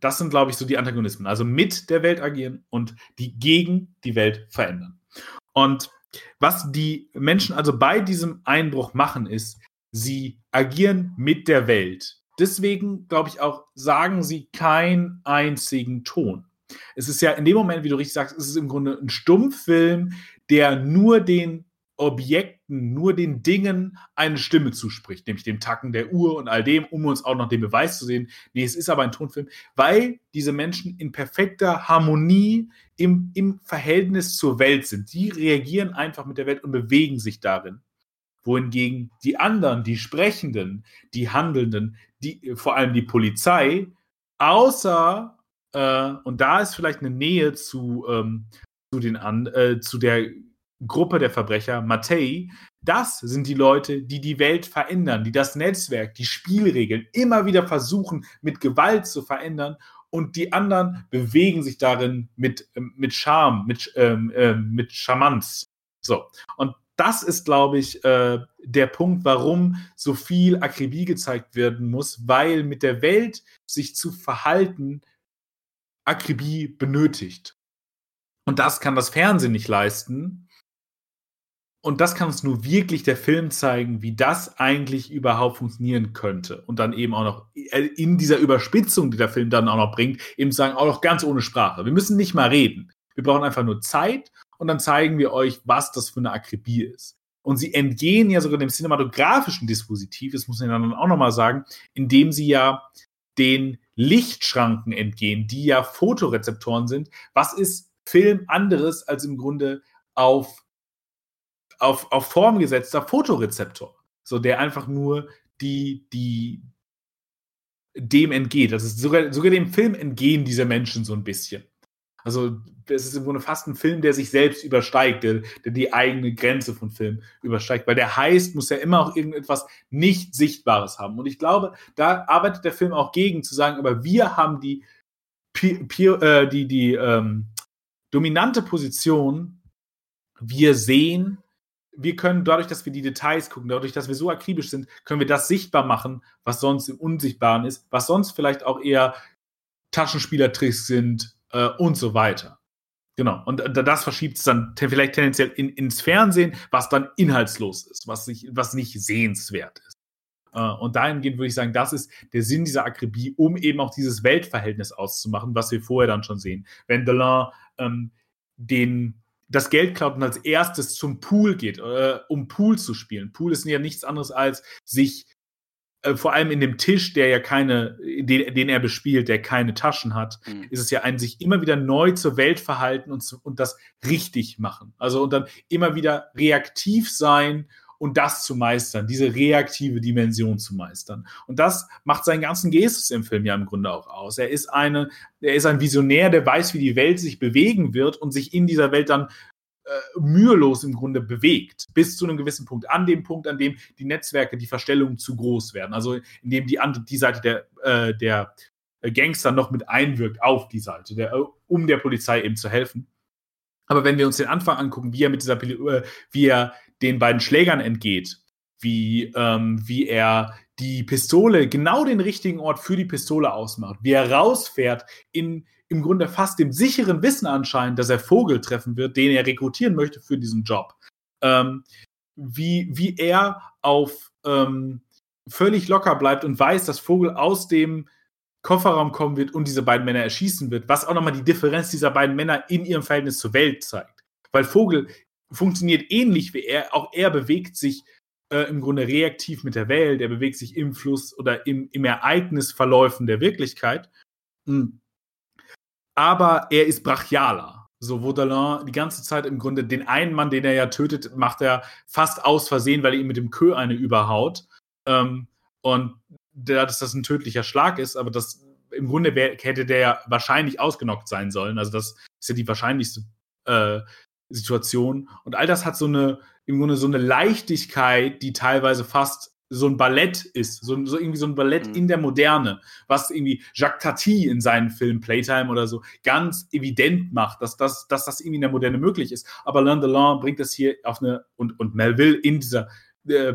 Das sind, glaube ich, so die Antagonismen. Also mit der Welt agieren und die gegen die Welt verändern. Und was die Menschen also bei diesem Einbruch machen, ist, sie agieren mit der Welt. Deswegen, glaube ich, auch sagen sie keinen einzigen Ton. Es ist ja in dem Moment, wie du richtig sagst, es ist im Grunde ein Stummfilm, der nur den Objekten, nur den Dingen eine Stimme zuspricht, nämlich dem Tacken der Uhr und all dem, um uns auch noch den Beweis zu sehen. Nee, es ist aber ein Tonfilm, weil diese Menschen in perfekter Harmonie im, im Verhältnis zur Welt sind. Die reagieren einfach mit der Welt und bewegen sich darin wohingegen die anderen, die Sprechenden, die Handelnden, die, vor allem die Polizei, außer, äh, und da ist vielleicht eine Nähe zu, ähm, zu, den äh, zu der Gruppe der Verbrecher, Matei, das sind die Leute, die die Welt verändern, die das Netzwerk, die Spielregeln immer wieder versuchen, mit Gewalt zu verändern und die anderen bewegen sich darin mit, ähm, mit Charme, mit, ähm, äh, mit Charmanz. So. Und das ist, glaube ich, äh, der Punkt, warum so viel Akribie gezeigt werden muss, weil mit der Welt sich zu verhalten Akribie benötigt. Und das kann das Fernsehen nicht leisten. Und das kann uns nur wirklich der Film zeigen, wie das eigentlich überhaupt funktionieren könnte. Und dann eben auch noch äh, in dieser Überspitzung, die der Film dann auch noch bringt, eben sagen, auch noch ganz ohne Sprache. Wir müssen nicht mal reden. Wir brauchen einfach nur Zeit und dann zeigen wir euch, was das für eine Akribie ist. Und sie entgehen ja sogar dem cinematografischen Dispositiv, das muss man dann auch nochmal sagen, indem sie ja den Lichtschranken entgehen, die ja Fotorezeptoren sind. Was ist Film anderes als im Grunde auf auf, auf Form gesetzter Fotorezeptor. So, der einfach nur die, die, dem entgeht. Das ist sogar, sogar dem Film entgehen diese Menschen so ein bisschen. Also, es ist im Grunde fast ein Film, der sich selbst übersteigt, der, der die eigene Grenze von Film übersteigt. Weil der heißt, muss ja immer auch irgendetwas nicht Sichtbares haben. Und ich glaube, da arbeitet der Film auch gegen, zu sagen, aber wir haben die, äh, die, die ähm, dominante Position, wir sehen wir können dadurch, dass wir die Details gucken, dadurch, dass wir so akribisch sind, können wir das sichtbar machen, was sonst im Unsichtbaren ist, was sonst vielleicht auch eher Taschenspielertricks sind äh, und so weiter. Genau. Und das verschiebt es dann vielleicht tendenziell in, ins Fernsehen, was dann inhaltslos ist, was, nicht, was nicht sehenswert ist. Äh, und dahingehend würde ich sagen, das ist der Sinn dieser Akribie, um eben auch dieses Weltverhältnis auszumachen, was wir vorher dann schon sehen. Wenn Delin ähm, den das Geld klaut und als erstes zum Pool geht, äh, um Pool zu spielen. Pool ist ja nichts anderes als sich äh, vor allem in dem Tisch, der ja keine, den, den er bespielt, der keine Taschen hat, mhm. ist es ja ein sich immer wieder neu zur Welt verhalten und, und das richtig machen. Also und dann immer wieder reaktiv sein und das zu meistern, diese reaktive Dimension zu meistern. Und das macht seinen ganzen Gestus im Film ja im Grunde auch aus. Er ist eine, er ist ein Visionär, der weiß, wie die Welt sich bewegen wird und sich in dieser Welt dann äh, mühelos im Grunde bewegt, bis zu einem gewissen Punkt. An dem Punkt, an dem die Netzwerke, die Verstellungen zu groß werden. Also in dem die, die Seite der, äh, der Gangster noch mit einwirkt auf die Seite, der, um der Polizei eben zu helfen. Aber wenn wir uns den Anfang angucken, wie er mit dieser, äh, wie er den beiden Schlägern entgeht, wie, ähm, wie er die Pistole, genau den richtigen Ort für die Pistole ausmacht, wie er rausfährt in im Grunde fast dem sicheren Wissen anscheinend, dass er Vogel treffen wird, den er rekrutieren möchte für diesen Job. Ähm, wie, wie er auf ähm, völlig locker bleibt und weiß, dass Vogel aus dem Kofferraum kommen wird und diese beiden Männer erschießen wird, was auch nochmal die Differenz dieser beiden Männer in ihrem Verhältnis zur Welt zeigt. Weil Vogel funktioniert ähnlich wie er, auch er bewegt sich äh, im Grunde reaktiv mit der Welt, er bewegt sich im Fluss oder im, im Ereignisverläufen der Wirklichkeit. Mhm. Aber er ist brachialer. So, wo Dalin die ganze Zeit im Grunde den einen Mann, den er ja tötet, macht er fast aus Versehen, weil er ihm mit dem Kö eine überhaut. Ähm, und der, dass das ein tödlicher Schlag ist, aber das im Grunde wär, hätte der ja wahrscheinlich ausgenockt sein sollen. Also das ist ja die wahrscheinlichste äh, Situation. Und all das hat so eine, im Grunde so eine Leichtigkeit, die teilweise fast so ein Ballett ist, so, so irgendwie so ein Ballett mhm. in der Moderne, was irgendwie Jacques Tati in seinen Film Playtime oder so ganz evident macht, dass das, dass das irgendwie in der Moderne möglich ist. Aber Alain Delon bringt das hier auf eine, und, und Melville in dieser äh,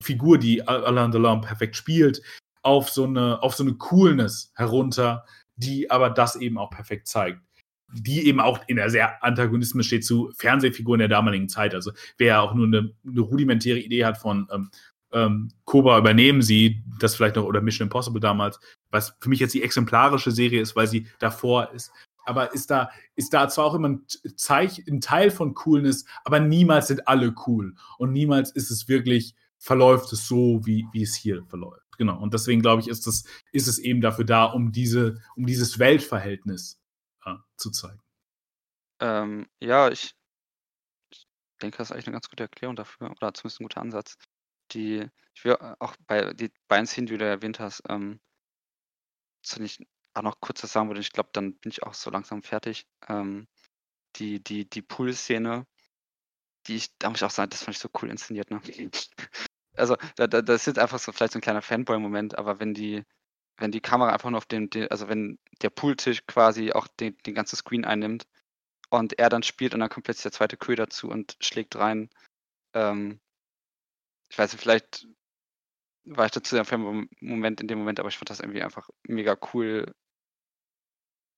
Figur, die Alain Delon perfekt spielt, auf so eine, auf so eine Coolness herunter, die aber das eben auch perfekt zeigt die eben auch in der sehr Antagonismus steht zu Fernsehfiguren der damaligen Zeit. Also wer auch nur eine, eine rudimentäre Idee hat von ähm, ähm, Cobra übernehmen sie, das vielleicht noch, oder Mission Impossible damals, was für mich jetzt die exemplarische Serie ist, weil sie davor ist. Aber ist da, ist da zwar auch immer ein, Zeich, ein Teil von Coolness, aber niemals sind alle cool. Und niemals ist es wirklich, verläuft es so, wie, wie es hier verläuft. Genau. Und deswegen glaube ich, ist, das, ist es eben dafür da, um, diese, um dieses Weltverhältnis zu zeigen. Ähm, ja, ich, ich denke, das ist eigentlich eine ganz gute Erklärung dafür, oder zumindest ein guter Ansatz. Die, ich will äh, auch bei die beiden Szenen, die du erwähnt hast, ähm, soll ich auch noch kurz was sagen, würde ich glaube, dann bin ich auch so langsam fertig. Ähm, die, die, die Pool-Szene, die ich, da muss ich auch sagen, das fand ich so cool inszeniert, ne? Also, da, da, das ist jetzt einfach so vielleicht so ein kleiner Fanboy-Moment, aber wenn die, wenn die Kamera einfach nur auf dem, den, also wenn der Pooltisch quasi auch den, den ganzen Screen einnimmt und er dann spielt und dann kommt plötzlich der zweite Kühe dazu und schlägt rein, ähm, ich weiß nicht, vielleicht war ich dazu sehr Moment in dem Moment, aber ich fand das irgendwie einfach mega cool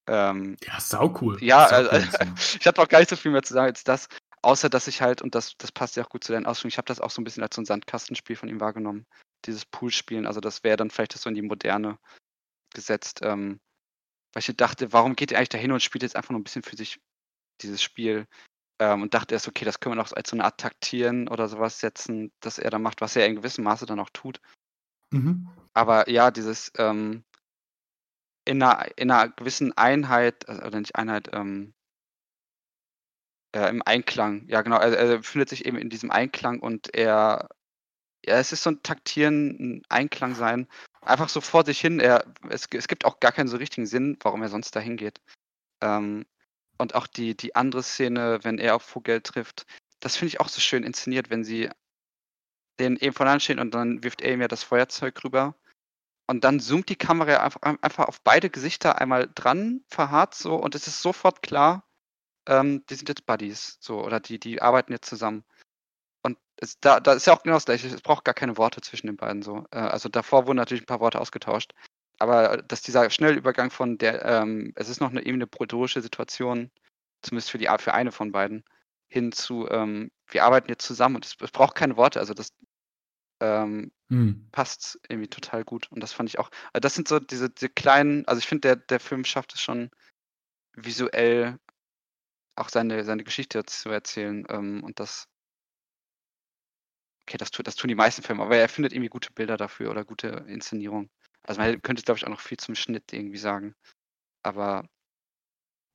Ähm, ja, sau cool. Ja, also, ich hatte auch gar nicht so viel mehr zu sagen als das. Außer, dass ich halt, und das, das passt ja auch gut zu deinen Ausführungen, ich habe das auch so ein bisschen als so ein Sandkastenspiel von ihm wahrgenommen. Dieses Poolspielen. Also, das wäre dann vielleicht so in die Moderne gesetzt. Ähm, weil ich dachte, warum geht er eigentlich dahin und spielt jetzt einfach nur ein bisschen für sich dieses Spiel? Ähm, und dachte erst, okay, das können wir noch als so eine Art Taktieren oder sowas setzen, dass er da macht, was er in gewissem Maße dann auch tut. Mhm. Aber ja, dieses ähm, in, einer, in einer gewissen Einheit, also, oder nicht Einheit, ähm, äh, im Einklang, ja genau, er, er befindet sich eben in diesem Einklang und er, ja, es ist so ein Taktieren, ein Einklang sein, einfach so vor sich hin. Er, es, es gibt auch gar keinen so richtigen Sinn, warum er sonst dahin geht. Ähm, und auch die, die andere Szene, wenn er auf Vogel trifft, das finde ich auch so schön inszeniert, wenn sie den eben voran stehen und dann wirft er ihm ja das Feuerzeug rüber. Und dann zoomt die Kamera einfach, einfach auf beide Gesichter einmal dran, verharrt so und es ist sofort klar, ähm, die sind jetzt Buddies, so, oder die, die arbeiten jetzt zusammen. Und es, da, da ist ja auch genau das gleiche, es braucht gar keine Worte zwischen den beiden so. Äh, also davor wurden natürlich ein paar Worte ausgetauscht. Aber dass dieser Schnellübergang von der, ähm, es ist noch eine, eben eine protorische Situation, zumindest für die für eine von beiden, hin zu, ähm, wir arbeiten jetzt zusammen und es, es braucht keine Worte, also das ähm, hm. passt irgendwie total gut. Und das fand ich auch. Also das sind so diese, diese kleinen, also ich finde, der, der Film schafft es schon visuell auch seine, seine Geschichte zu erzählen. Ähm, und das, okay, das, das tun die meisten Filme, aber er findet irgendwie gute Bilder dafür oder gute Inszenierung. Also man könnte, glaube ich, auch noch viel zum Schnitt irgendwie sagen. Aber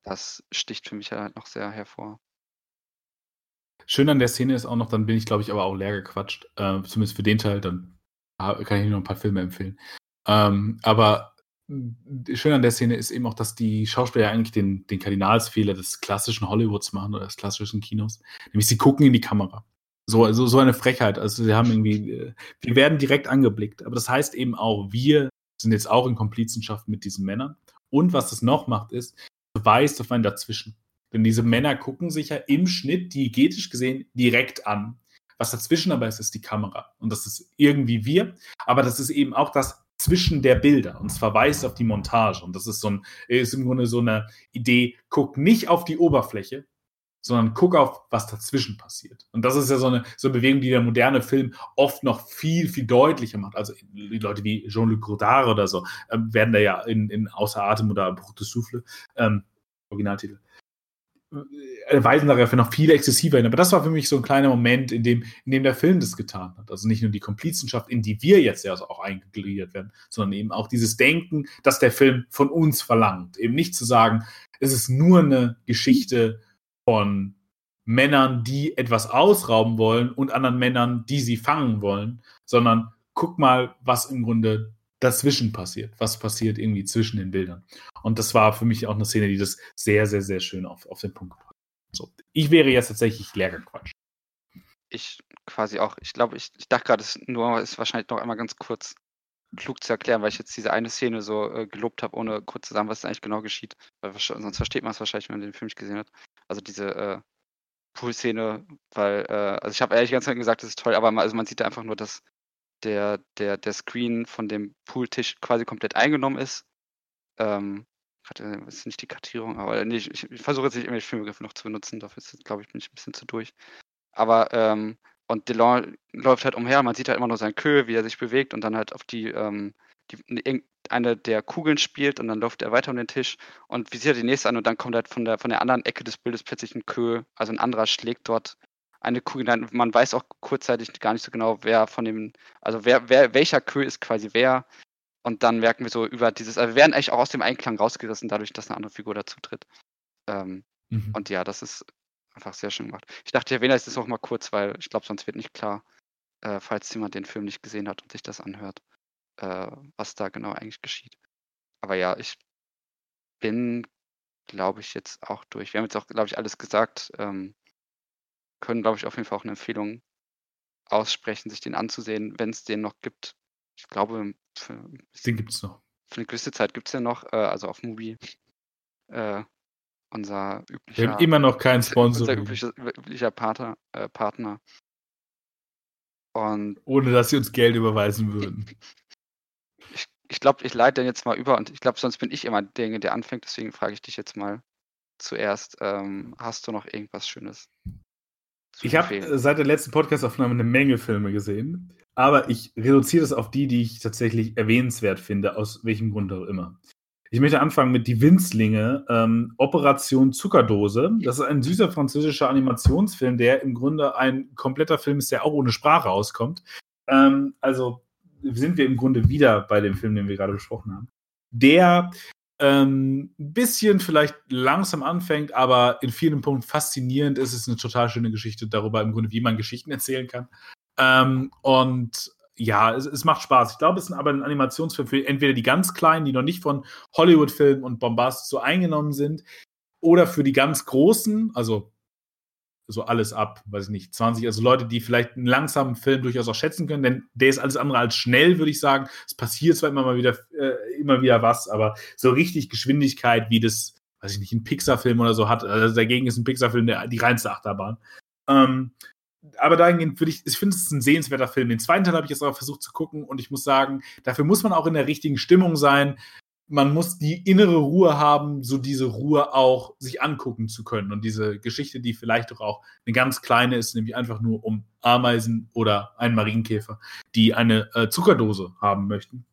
das sticht für mich halt noch sehr hervor. Schön an der Szene ist auch noch, dann bin ich, glaube ich, aber auch leer gequatscht. Äh, zumindest für den Teil, dann kann ich nur ein paar Filme empfehlen. Ähm, aber schön an der Szene ist eben auch, dass die Schauspieler eigentlich den, den Kardinalsfehler des klassischen Hollywoods machen oder des klassischen Kinos. Nämlich sie gucken in die Kamera. So, also so eine Frechheit. Also sie haben irgendwie, äh, wir werden direkt angeblickt. Aber das heißt eben auch, wir sind jetzt auch in Komplizenschaft mit diesen Männern. Und was das noch macht, ist, weist auf ein Dazwischen. Denn diese Männer gucken sich ja im Schnitt, diegetisch gesehen, direkt an. Was dazwischen aber ist, ist die Kamera. Und das ist irgendwie wir. Aber das ist eben auch das zwischen der Bilder. Und es verweist auf die Montage. Und das ist so ein, ist im Grunde so eine Idee, guck nicht auf die Oberfläche, sondern guck auf, was dazwischen passiert. Und das ist ja so eine, so eine Bewegung, die der moderne Film oft noch viel, viel deutlicher macht. Also die Leute wie Jean-Luc Godard oder so äh, werden da ja in, in Außer Atem oder Bruch Souffle, ähm, Originaltitel, weisen dafür noch viel exzessiver hin. Aber das war für mich so ein kleiner Moment, in dem, in dem der Film das getan hat. Also nicht nur die Komplizenschaft, in die wir jetzt ja auch eingegliedert werden, sondern eben auch dieses Denken, das der Film von uns verlangt. Eben nicht zu sagen, es ist nur eine Geschichte von Männern, die etwas ausrauben wollen und anderen Männern, die sie fangen wollen, sondern guck mal, was im Grunde dazwischen passiert, was passiert irgendwie zwischen den Bildern. Und das war für mich auch eine Szene, die das sehr, sehr, sehr schön auf, auf den Punkt gebracht hat. Ich wäre jetzt tatsächlich leer gequatscht. Ich quasi auch. Ich glaube, ich, ich dachte gerade, es nur ist wahrscheinlich noch einmal ganz kurz klug zu erklären, weil ich jetzt diese eine Szene so äh, gelobt habe, ohne kurz zu sagen, was da eigentlich genau geschieht. Weil, sonst versteht man es wahrscheinlich, wenn man den Film nicht gesehen hat. Also diese äh, Pool-Szene, weil, äh, also ich habe ehrlich ganz gesagt, das ist toll, aber man, also man sieht da einfach nur, dass der, der, der Screen von dem Pooltisch quasi komplett eingenommen ist. Ähm, das ist nicht die Kartierung, aber nee, ich, ich versuche jetzt nicht irgendwelche Filmbegriffe noch zu benutzen, dafür glaube ich, bin ich ein bisschen zu durch. Aber, ähm, und Delon läuft halt umher, man sieht halt immer nur sein Kö, wie er sich bewegt und dann halt auf die, ähm, die, eine der Kugeln spielt und dann läuft er weiter um den Tisch und visiert die nächste an und dann kommt halt von der, von der anderen Ecke des Bildes plötzlich ein Kö, also ein anderer schlägt dort eine Kugel, man weiß auch kurzzeitig gar nicht so genau, wer von dem, also wer, wer, welcher Kö ist quasi wer. Und dann merken wir so über dieses, also wir werden eigentlich auch aus dem Einklang rausgerissen, dadurch, dass eine andere Figur dazu tritt. Ähm, mhm. Und ja, das ist einfach sehr schön gemacht. Ich dachte, ich erwähne das auch mal kurz, weil ich glaube, sonst wird nicht klar, äh, falls jemand den Film nicht gesehen hat und sich das anhört, äh, was da genau eigentlich geschieht. Aber ja, ich bin, glaube ich, jetzt auch durch. Wir haben jetzt auch, glaube ich, alles gesagt. Ähm, können, glaube ich, auf jeden Fall auch eine Empfehlung aussprechen, sich den anzusehen, wenn es den noch gibt. Ich glaube, für, den gibt es noch. Für eine gewisse Zeit gibt es den noch, äh, also auf Movie. Äh, unser üblicher. Wir haben immer noch keinen Sponsor. Unser üblicher, üblicher Partner, äh, Partner. Und Ohne dass sie uns Geld überweisen würden. ich, ich glaube, ich leite den jetzt mal über und ich glaube, sonst bin ich immer derjenige, der anfängt. Deswegen frage ich dich jetzt mal zuerst. Ähm, hast du noch irgendwas Schönes? Ich habe seit der letzten Podcastaufnahme eine Menge Filme gesehen, aber ich reduziere das auf die, die ich tatsächlich erwähnenswert finde, aus welchem Grund auch immer. Ich möchte anfangen mit Die Winzlinge, ähm, Operation Zuckerdose. Das ist ein süßer französischer Animationsfilm, der im Grunde ein kompletter Film ist, der auch ohne Sprache auskommt. Ähm, also sind wir im Grunde wieder bei dem Film, den wir gerade besprochen haben. Der ähm, ein bisschen vielleicht langsam anfängt, aber in vielen Punkten faszinierend ist. Es ist eine total schöne Geschichte darüber, im Grunde, wie man Geschichten erzählen kann. Ähm, und ja, es, es, macht Spaß. Ich glaube, es ist aber ein Animationsfilm für entweder die ganz Kleinen, die noch nicht von Hollywood-Filmen und Bombast so eingenommen sind, oder für die ganz Großen, also so alles ab, weiß ich nicht, 20, also Leute, die vielleicht einen langsamen Film durchaus auch schätzen können, denn der ist alles andere als schnell, würde ich sagen. Es passiert zwar immer mal wieder, äh, immer wieder was, aber so richtig Geschwindigkeit, wie das, weiß ich nicht, ein Pixar-Film oder so hat, also dagegen ist ein Pixar-Film die reinste Achterbahn. Ähm, aber dahingehend würde ich, ich finde, es ein sehenswerter Film. Den zweiten Teil habe ich jetzt auch versucht zu gucken und ich muss sagen, dafür muss man auch in der richtigen Stimmung sein man muss die innere Ruhe haben, so diese Ruhe auch sich angucken zu können. Und diese Geschichte, die vielleicht doch auch eine ganz kleine ist, nämlich einfach nur um Ameisen oder einen Marienkäfer, die eine äh, Zuckerdose haben möchten.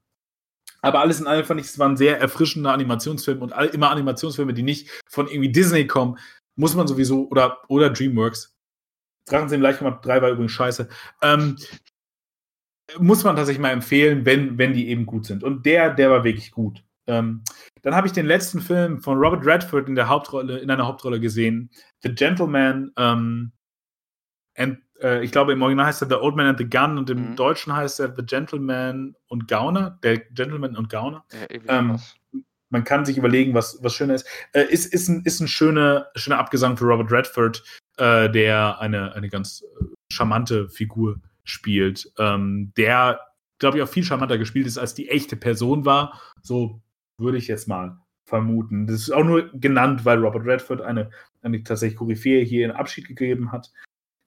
Aber alles in allem fand ich, es war ein sehr erfrischender Animationsfilm und all, immer Animationsfilme, die nicht von irgendwie Disney kommen, muss man sowieso, oder, oder Dreamworks. Drachensee Leichkammer 3 war übrigens scheiße. Ähm, muss man tatsächlich mal empfehlen, wenn, wenn die eben gut sind. Und der, der war wirklich gut. Ähm, dann habe ich den letzten Film von Robert Redford in der Hauptrolle, in einer Hauptrolle gesehen, The Gentleman. Ähm, and, äh, ich glaube, im Original heißt er The Old Man and the Gun und im mhm. Deutschen heißt er The Gentleman und Gauner. Der Gentleman und Gauner. Ja, ähm, man kann sich überlegen, was, was schöner ist. Äh, ist, ist, ein, ist ein schöner, schöner Abgesang für Robert Redford, äh, der eine, eine ganz äh, charmante Figur spielt, ähm, der, glaube ich, auch viel charmanter gespielt ist, als die echte Person war. So würde ich jetzt mal vermuten. Das ist auch nur genannt, weil Robert Redford eine, eine tatsächlich Koryphäe hier in Abschied gegeben hat.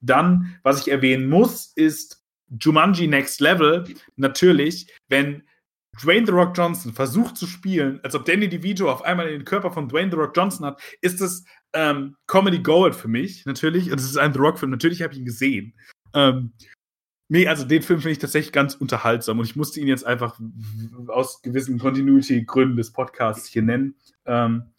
Dann, was ich erwähnen muss, ist Jumanji Next Level. Natürlich, wenn Dwayne The Rock Johnson versucht zu spielen, als ob Danny DeVito auf einmal den Körper von Dwayne The Rock Johnson hat, ist das ähm, Comedy Gold für mich, natürlich. Und es ist ein The Rock-Film, natürlich habe ich ihn gesehen. Ähm, Nee, also den Film finde ich tatsächlich ganz unterhaltsam und ich musste ihn jetzt einfach aus gewissen Continuity-Gründen des Podcasts hier nennen. Ähm,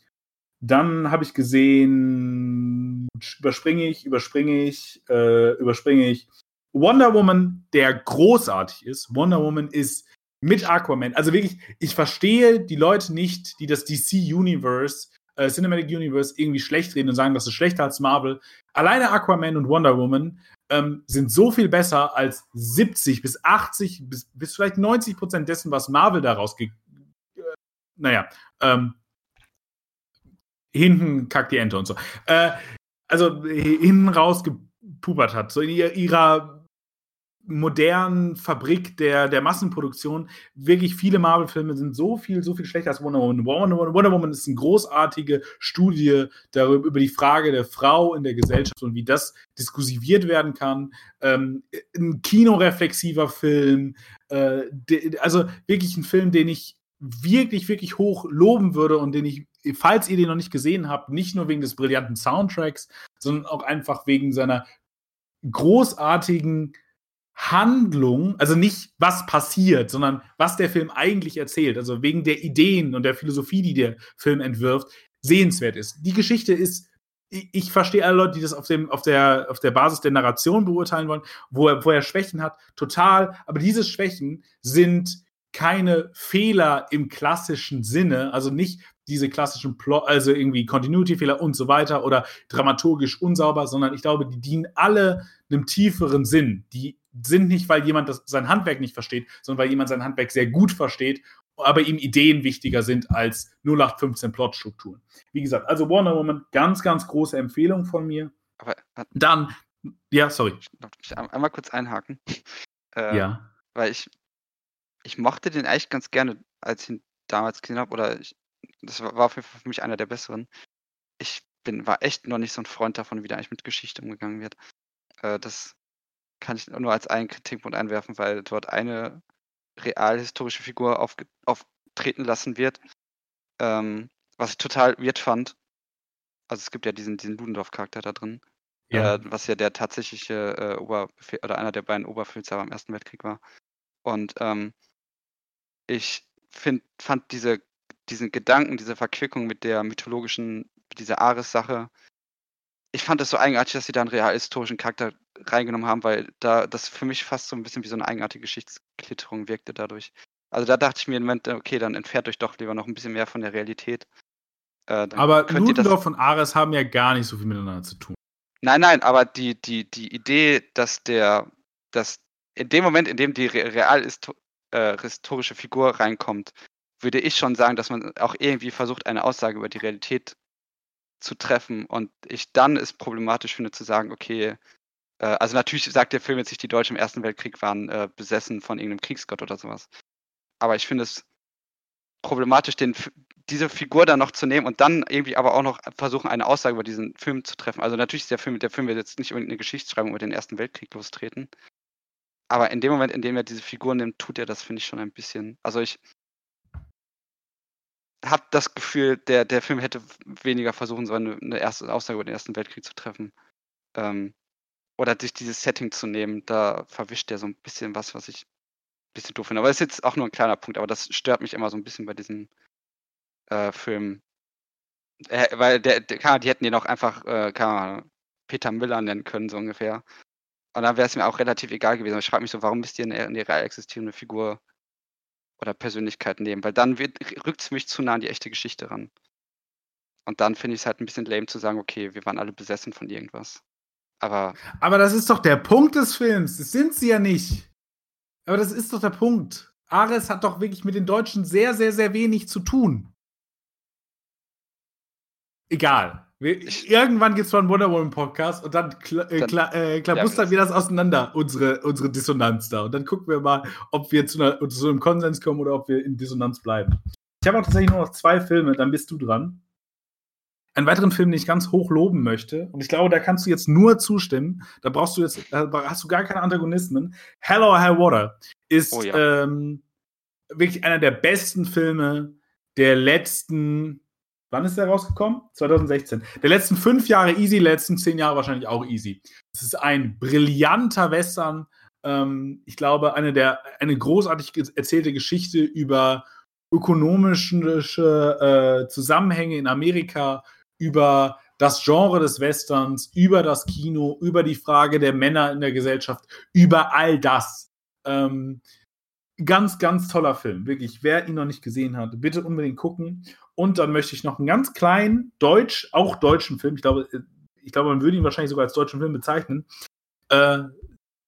dann habe ich gesehen, überspringe ich, überspringe ich, äh, überspringe ich Wonder Woman, der großartig ist. Wonder Woman ist mit Aquaman. Also wirklich, ich verstehe die Leute nicht, die das DC Universe, äh, Cinematic Universe irgendwie schlecht reden und sagen, das ist schlechter als Marvel. Alleine Aquaman und Wonder Woman ähm, sind so viel besser als 70 bis 80 bis, bis vielleicht 90 Prozent dessen, was Marvel daraus ge äh, naja, ähm, hinten kackt die Ente und so. Äh, also hinten raus gepupert hat. So in ihrer modernen Fabrik der, der Massenproduktion. Wirklich viele Marvel-Filme sind so viel, so viel schlechter als Wonder Woman. Wonder, Woman. Wonder Woman ist eine großartige Studie darüber, über die Frage der Frau in der Gesellschaft und wie das diskursiviert werden kann. Ähm, ein kinoreflexiver Film. Äh, de, also wirklich ein Film, den ich wirklich, wirklich hoch loben würde und den ich, falls ihr den noch nicht gesehen habt, nicht nur wegen des brillanten Soundtracks, sondern auch einfach wegen seiner großartigen Handlung, also nicht was passiert, sondern was der Film eigentlich erzählt, also wegen der Ideen und der Philosophie, die der Film entwirft, sehenswert ist. Die Geschichte ist, ich, verstehe alle Leute, die das auf, dem, auf, der, auf der Basis der Narration beurteilen wollen, wo er, wo er Schwächen hat, total, aber diese Schwächen sind keine Fehler im klassischen Sinne, also nicht diese klassischen Plot, also irgendwie Continuity-Fehler und so weiter oder dramaturgisch unsauber, sondern ich glaube, die dienen alle einem tieferen Sinn. Die sind nicht, weil jemand das, sein Handwerk nicht versteht, sondern weil jemand sein Handwerk sehr gut versteht, aber ihm Ideen wichtiger sind als 0815 Plotstrukturen. Wie gesagt, also Wonder Woman, ganz, ganz große Empfehlung von mir. Aber, äh, Dann, ja, sorry. Ich einmal kurz einhaken. Äh, ja. Weil ich, ich mochte den eigentlich ganz gerne, als ich ihn damals gesehen habe, oder ich, das war auf jeden Fall für mich einer der besseren. Ich bin, war echt noch nicht so ein Freund davon, wie da eigentlich mit Geschichte umgegangen wird. Äh, das kann ich nur als einen Kritikpunkt einwerfen, weil dort eine realhistorische Figur auf, auftreten lassen wird. Ähm, was ich total weird fand. Also es gibt ja diesen, diesen Ludendorff-Charakter da drin. Ja. Äh, was ja der tatsächliche äh, Oberbefehl oder einer der beiden Oberbefehlshaber im Ersten Weltkrieg war. Und ähm, ich find, fand diese, diesen Gedanken, diese Verquickung mit der mythologischen, dieser Ares-Sache, ich fand es so eigenartig, dass sie da einen realhistorischen Charakter reingenommen haben, weil da das für mich fast so ein bisschen wie so eine eigenartige Geschichtsklitterung wirkte dadurch. Also da dachte ich mir im Moment, okay, dann entfernt euch doch lieber noch ein bisschen mehr von der Realität. Äh, aber Ludendorff und Ares haben ja gar nicht so viel miteinander zu tun. Nein, nein, aber die, die, die Idee, dass der, dass in dem Moment, in dem die real äh, historische Figur reinkommt, würde ich schon sagen, dass man auch irgendwie versucht, eine Aussage über die Realität zu treffen. Und ich dann es problematisch finde zu sagen, okay, äh, also natürlich sagt der Film jetzt nicht, die Deutschen im Ersten Weltkrieg waren äh, besessen von irgendeinem Kriegsgott oder sowas. Aber ich finde es problematisch, den, diese Figur dann noch zu nehmen und dann irgendwie aber auch noch versuchen, eine Aussage über diesen Film zu treffen. Also natürlich ist der Film, der Film wird jetzt nicht unbedingt eine Geschichtsschreibung über den Ersten Weltkrieg lostreten. Aber in dem Moment, in dem er diese Figur nimmt, tut er das, finde ich, schon ein bisschen. Also ich habe das Gefühl, der, der Film hätte weniger versuchen sollen, eine, erste Aussage über den Ersten Weltkrieg zu treffen. Ähm, oder sich dieses Setting zu nehmen. Da verwischt er so ein bisschen was, was ich ein bisschen doof finde. Aber das ist jetzt auch nur ein kleiner Punkt, aber das stört mich immer so ein bisschen bei diesen äh, Filmen. Äh, weil der, der, die hätten den auch einfach äh, Peter Miller nennen können, so ungefähr. Und dann wäre es mir auch relativ egal gewesen. ich frage mich so, warum müsst ihr eine, eine real existierende Figur oder Persönlichkeit nehmen? Weil dann rückt es mich zu nah an die echte Geschichte ran. Und dann finde ich es halt ein bisschen lame zu sagen, okay, wir waren alle besessen von irgendwas. Aber. Aber das ist doch der Punkt des Films. Das sind sie ja nicht. Aber das ist doch der Punkt. Ares hat doch wirklich mit den Deutschen sehr, sehr, sehr wenig zu tun. Egal. Irgendwann gibt es mal einen Wonder Woman Podcast und dann, kla äh, kla äh, klabustern wir das auseinander, unsere, unsere Dissonanz da. Und dann gucken wir mal, ob wir zu, einer, zu einem Konsens kommen oder ob wir in Dissonanz bleiben. Ich habe auch tatsächlich nur noch zwei Filme, dann bist du dran. Einen weiteren Film, den ich ganz hoch loben möchte, und ich glaube, da kannst du jetzt nur zustimmen, da brauchst du jetzt, da hast du gar keine Antagonismen. Hello, High Water ist oh ja. ähm, wirklich einer der besten Filme der letzten Wann ist der rausgekommen? 2016. Der letzten fünf Jahre easy, letzten zehn Jahre wahrscheinlich auch easy. Es ist ein brillanter Western. Ähm, ich glaube, eine der eine großartig erzählte Geschichte über ökonomische äh, Zusammenhänge in Amerika, über das Genre des Westerns, über das Kino, über die Frage der Männer in der Gesellschaft, über all das. Ähm, ganz, ganz toller Film. Wirklich, wer ihn noch nicht gesehen hat, bitte unbedingt gucken. Und dann möchte ich noch einen ganz kleinen deutsch, auch deutschen Film, ich glaube, ich glaube, man würde ihn wahrscheinlich sogar als deutschen Film bezeichnen, äh,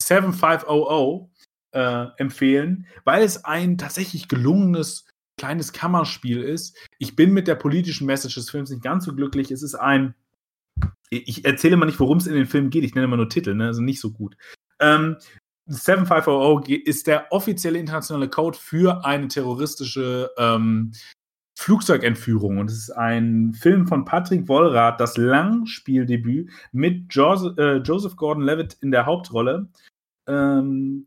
7500 äh, empfehlen, weil es ein tatsächlich gelungenes kleines Kammerspiel ist. Ich bin mit der politischen Message des Films nicht ganz so glücklich. Es ist ein, ich erzähle mal nicht, worum es in den Film geht, ich nenne mal nur Titel, ne? also nicht so gut. Ähm, 7500 ist der offizielle internationale Code für eine terroristische ähm, Flugzeugentführung. Und es ist ein Film von Patrick Wollrath, das Langspieldebüt mit äh, Joseph Gordon-Levitt in der Hauptrolle. Ähm,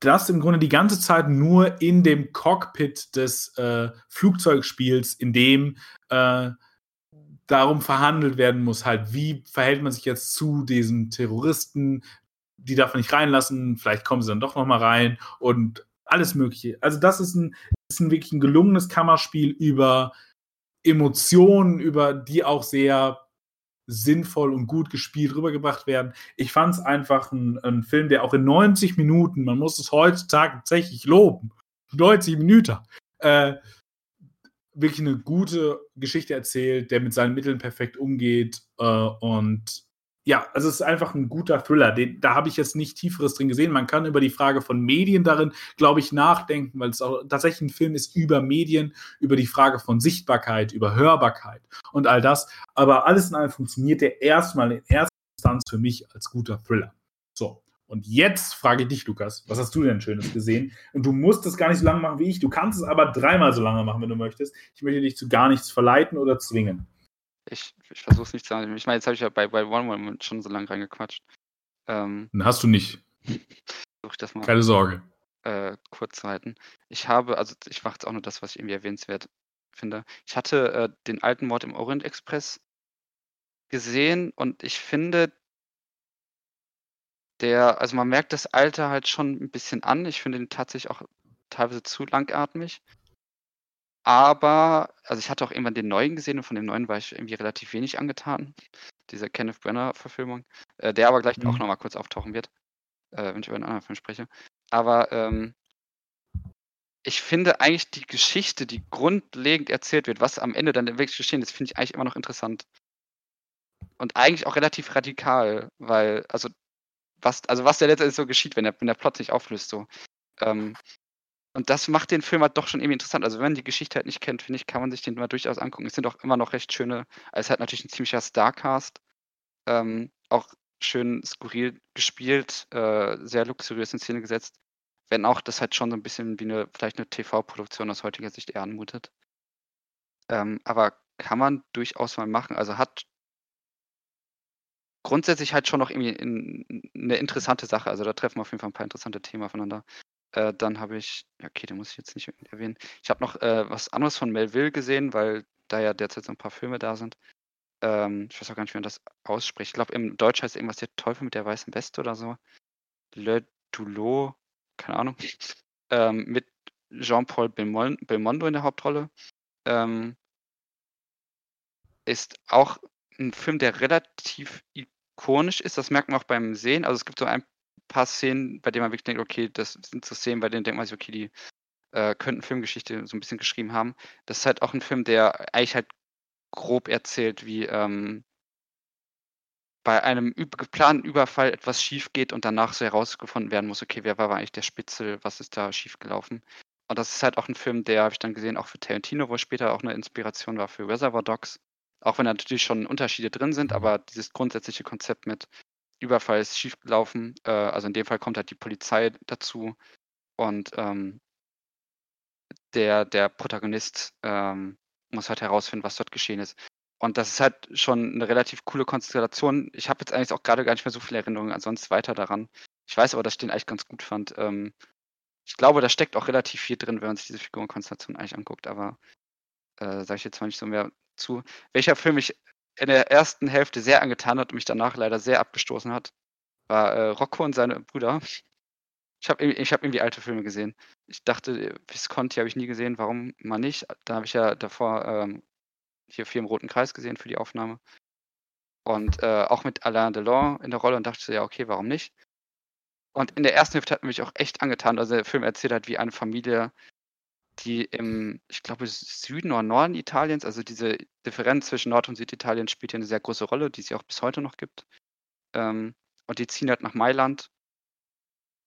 das im Grunde die ganze Zeit nur in dem Cockpit des äh, Flugzeugspiels, in dem äh, darum verhandelt werden muss, halt, wie verhält man sich jetzt zu diesen Terroristen, die darf man nicht reinlassen, vielleicht kommen sie dann doch noch mal rein und alles Mögliche. Also das ist ein, ist ein wirklich ein gelungenes Kammerspiel über Emotionen, über die auch sehr sinnvoll und gut gespielt rübergebracht werden. Ich fand es einfach ein, ein, Film, der auch in 90 Minuten, man muss es heutzutage tatsächlich loben, 90 Minuten, äh, wirklich eine gute Geschichte erzählt, der mit seinen Mitteln perfekt umgeht äh, und ja, also es ist einfach ein guter Thriller. Den, da habe ich jetzt nicht Tieferes drin gesehen. Man kann über die Frage von Medien darin, glaube ich, nachdenken, weil es auch tatsächlich ein Film ist über Medien, über die Frage von Sichtbarkeit, über Hörbarkeit und all das. Aber alles in allem funktioniert der erstmal in erster Instanz für mich als guter Thriller. So. Und jetzt frage ich dich, Lukas, was hast du denn Schönes gesehen? Und du musst das gar nicht so lange machen wie ich. Du kannst es aber dreimal so lange machen, wenn du möchtest. Ich möchte dich zu gar nichts verleiten oder zwingen. Ich, ich versuche es nicht zu sagen. Ich meine, jetzt habe ich ja bei, bei One Woman schon so lange reingequatscht. Ähm, hast du nicht. Such ich das mal. Keine Sorge. äh, kurz halten. Ich habe, also ich mache jetzt auch nur das, was ich irgendwie erwähnenswert finde. Ich hatte äh, den alten Mord im Orient Express gesehen und ich finde, der, also man merkt das Alter halt schon ein bisschen an. Ich finde ihn tatsächlich auch teilweise zu langatmig. Aber, also ich hatte auch irgendwann den neuen gesehen und von dem neuen war ich irgendwie relativ wenig angetan. Diese Kenneth Brenner-Verfilmung, äh, der aber gleich mhm. auch nochmal kurz auftauchen wird, äh, wenn ich über einen anderen Film spreche. Aber ähm, ich finde eigentlich die Geschichte, die grundlegend erzählt wird, was am Ende dann wirklich geschehen ist, finde ich eigentlich immer noch interessant. Und eigentlich auch relativ radikal, weil, also was, also was da letztendlich so geschieht, wenn der, wenn der Plot sich auflöst, so. Ähm, und das macht den Film halt doch schon irgendwie interessant. Also wenn man die Geschichte halt nicht kennt, finde ich, kann man sich den mal durchaus angucken. Es sind auch immer noch recht schöne, also es halt natürlich ein ziemlicher Starcast. Ähm, auch schön skurril gespielt, äh, sehr luxuriös in Szene gesetzt. Wenn auch das halt schon so ein bisschen wie eine, vielleicht eine TV-Produktion aus heutiger Sicht eher anmutet. Ähm, aber kann man durchaus mal machen. Also hat grundsätzlich halt schon noch irgendwie in, eine interessante Sache. Also da treffen wir auf jeden Fall ein paar interessante Themen aufeinander. Äh, dann habe ich, ja, okay, den muss ich jetzt nicht erwähnen. Ich habe noch äh, was anderes von Melville gesehen, weil da ja derzeit so ein paar Filme da sind. Ähm, ich weiß auch gar nicht, wie man das ausspricht. Ich glaube, im Deutsch heißt irgendwas der Teufel mit der weißen Weste oder so. Le Doulot, keine Ahnung. Ähm, mit Jean-Paul Belmondo in der Hauptrolle. Ähm, ist auch ein Film, der relativ ikonisch ist. Das merkt man auch beim Sehen. Also es gibt so ein paar Szenen, bei denen man wirklich denkt, okay, das sind so Szenen, bei denen denkt man sich, okay, die äh, könnten Filmgeschichte so ein bisschen geschrieben haben. Das ist halt auch ein Film, der eigentlich halt grob erzählt, wie ähm, bei einem geplanten Überfall etwas schief geht und danach so herausgefunden werden muss, okay, wer war eigentlich der Spitzel, was ist da schiefgelaufen. Und das ist halt auch ein Film, der habe ich dann gesehen, auch für Tarantino, wo später auch eine Inspiration war für Reservoir Dogs. Auch wenn natürlich schon Unterschiede drin sind, aber dieses grundsätzliche Konzept mit Überfall ist schiefgelaufen. Äh, also in dem Fall kommt halt die Polizei dazu und ähm, der, der Protagonist ähm, muss halt herausfinden, was dort geschehen ist. Und das ist halt schon eine relativ coole Konstellation. Ich habe jetzt eigentlich auch gerade gar nicht mehr so viele Erinnerungen ansonsten weiter daran. Ich weiß aber, dass ich den eigentlich ganz gut fand. Ähm, ich glaube, da steckt auch relativ viel drin, wenn man sich diese Figurenkonstellation eigentlich anguckt, aber äh, sage ich jetzt mal nicht so mehr zu. Welcher Film mich in der ersten Hälfte sehr angetan hat und mich danach leider sehr abgestoßen hat, war äh, Rocco und seine Brüder. Ich habe ich hab irgendwie alte Filme gesehen. Ich dachte, Visconti habe ich nie gesehen, warum mal nicht? Da habe ich ja davor ähm, hier vier im Roten Kreis gesehen für die Aufnahme. Und äh, auch mit Alain Delon in der Rolle und dachte ja, okay, warum nicht? Und in der ersten Hälfte hat mich auch echt angetan. Also der Film erzählt halt, wie eine Familie die im, ich glaube, Süden oder Norden Italiens, also diese Differenz zwischen Nord- und Süditalien spielt hier eine sehr große Rolle, die es ja auch bis heute noch gibt. Ähm, und die ziehen halt nach Mailand.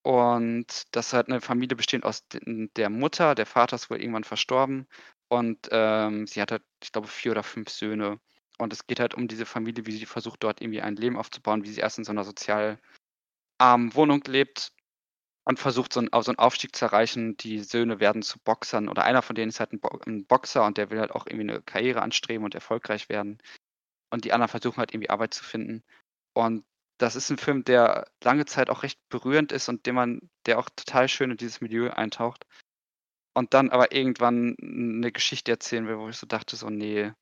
Und das ist halt eine Familie bestehend aus der Mutter, der Vater ist wohl irgendwann verstorben. Und ähm, sie hat halt, ich glaube, vier oder fünf Söhne. Und es geht halt um diese Familie, wie sie versucht, dort irgendwie ein Leben aufzubauen, wie sie erst in so einer sozial armen Wohnung lebt und versucht so einen, so einen Aufstieg zu erreichen. Die Söhne werden zu Boxern oder einer von denen ist halt ein, Bo ein, Boxer und der will halt auch irgendwie eine Karriere anstreben und erfolgreich werden. Und die anderen versuchen halt irgendwie Arbeit zu finden. Und das ist ein Film, der lange Zeit auch recht berührend ist und dem man, der auch total schön in dieses Milieu eintaucht. Und dann aber irgendwann eine Geschichte erzählen will, wo ich so dachte, so, nee,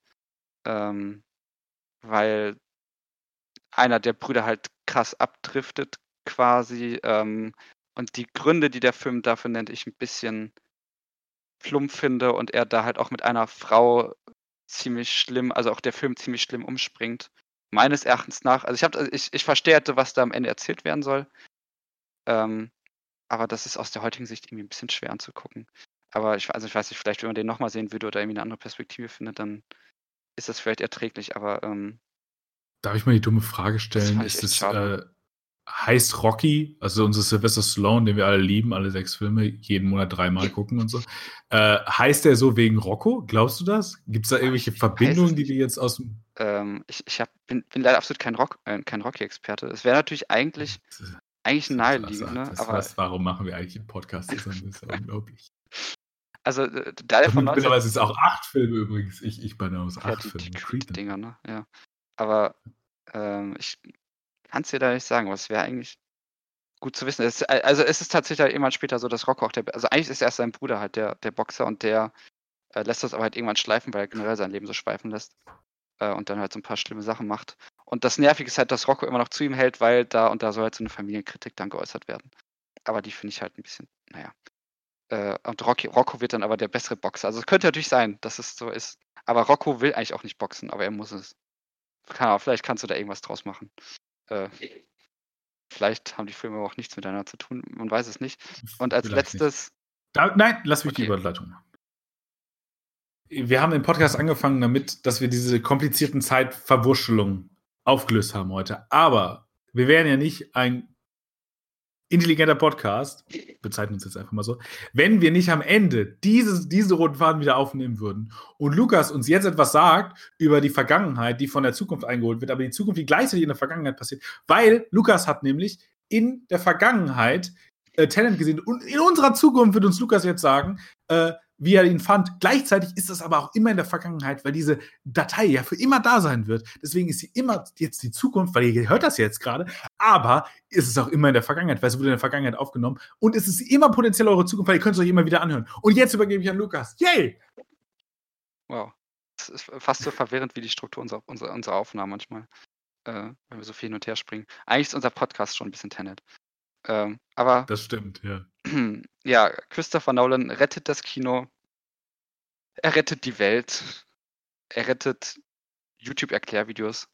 ähm, weil einer der Brüder halt krass abdriftet quasi ähm, und die Gründe, die der Film dafür nennt, ich ein bisschen plump finde und er da halt auch mit einer Frau ziemlich schlimm, also auch der Film ziemlich schlimm umspringt. Meines Erachtens nach. Also ich habe, ich, ich verstehe, was da am Ende erzählt werden soll. Ähm, aber das ist aus der heutigen Sicht irgendwie ein bisschen schwer anzugucken. Aber ich, also ich weiß nicht, vielleicht, wenn man den nochmal sehen würde oder irgendwie eine andere Perspektive findet, dann ist das vielleicht erträglich, aber ähm, Darf ich mal die dumme Frage stellen? Ist es, äh, heißt Rocky, also unser Sylvester Stallone, den wir alle lieben, alle sechs Filme, jeden Monat dreimal gucken und so. Äh, heißt der so wegen Rocco? Glaubst du das? Gibt es da irgendwelche Verbindungen, die wir jetzt aus dem. Ähm, ich ich hab, bin, bin, leider absolut kein, Rock, äh, kein Rocky-Experte. Es wäre natürlich eigentlich, eigentlich naheliegend. Ne? Aber, heißt, warum machen wir eigentlich einen Podcast zusammen? Das ist ja unglaublich. Also, da der von Mittlerweile sind es auch acht Filme übrigens. Ich, ich bin aus acht ja, die, Filme. Die Dinger, ne? Ja. Aber ähm, ich Kannst dir da nicht sagen, was wäre eigentlich gut zu wissen. Es, also es ist tatsächlich halt irgendwann später so, dass Rocco auch der, also eigentlich ist erst sein Bruder halt der, der Boxer und der äh, lässt das aber halt irgendwann schleifen, weil er generell sein Leben so schweifen lässt äh, und dann halt so ein paar schlimme Sachen macht. Und das Nervige ist halt, dass Rocco immer noch zu ihm hält, weil da und da soll halt so eine Familienkritik dann geäußert werden. Aber die finde ich halt ein bisschen, naja. Äh, und Rocky, Rocco wird dann aber der bessere Boxer. Also es könnte natürlich sein, dass es so ist. Aber Rocco will eigentlich auch nicht boxen, aber er muss es. Kann, vielleicht kannst du da irgendwas draus machen. Äh, vielleicht haben die Filme auch nichts miteinander zu tun, man weiß es nicht. Und als vielleicht letztes. Da, nein, lass mich okay. die Überleitung machen. Wir haben den Podcast angefangen damit, dass wir diese komplizierten Zeitverwurschelungen aufgelöst haben heute. Aber wir wären ja nicht ein intelligenter Podcast, bezeichnen uns jetzt einfach mal so, wenn wir nicht am Ende dieses, diese roten Faden wieder aufnehmen würden und Lukas uns jetzt etwas sagt über die Vergangenheit, die von der Zukunft eingeholt wird, aber die Zukunft, die gleichzeitig in der Vergangenheit passiert, weil Lukas hat nämlich in der Vergangenheit äh, Talent gesehen und in unserer Zukunft wird uns Lukas jetzt sagen, äh, wie er ihn fand. Gleichzeitig ist das aber auch immer in der Vergangenheit, weil diese Datei ja für immer da sein wird. Deswegen ist sie immer jetzt die Zukunft, weil ihr hört das jetzt gerade, aber ist es auch immer in der Vergangenheit, weil es wurde in der Vergangenheit aufgenommen und es ist immer potenziell eure Zukunft, weil ihr könnt es euch immer wieder anhören. Und jetzt übergebe ich an Lukas. Yay! Wow. Das ist fast so verwirrend wie die Struktur unserer, unserer, unserer Aufnahmen manchmal, äh, wenn wir so viel hin und her springen. Eigentlich ist unser Podcast schon ein bisschen Tenet. Ähm, aber. Das stimmt, ja. Ja, Christopher Nolan rettet das Kino. Er rettet die Welt. Er rettet YouTube-Erklärvideos.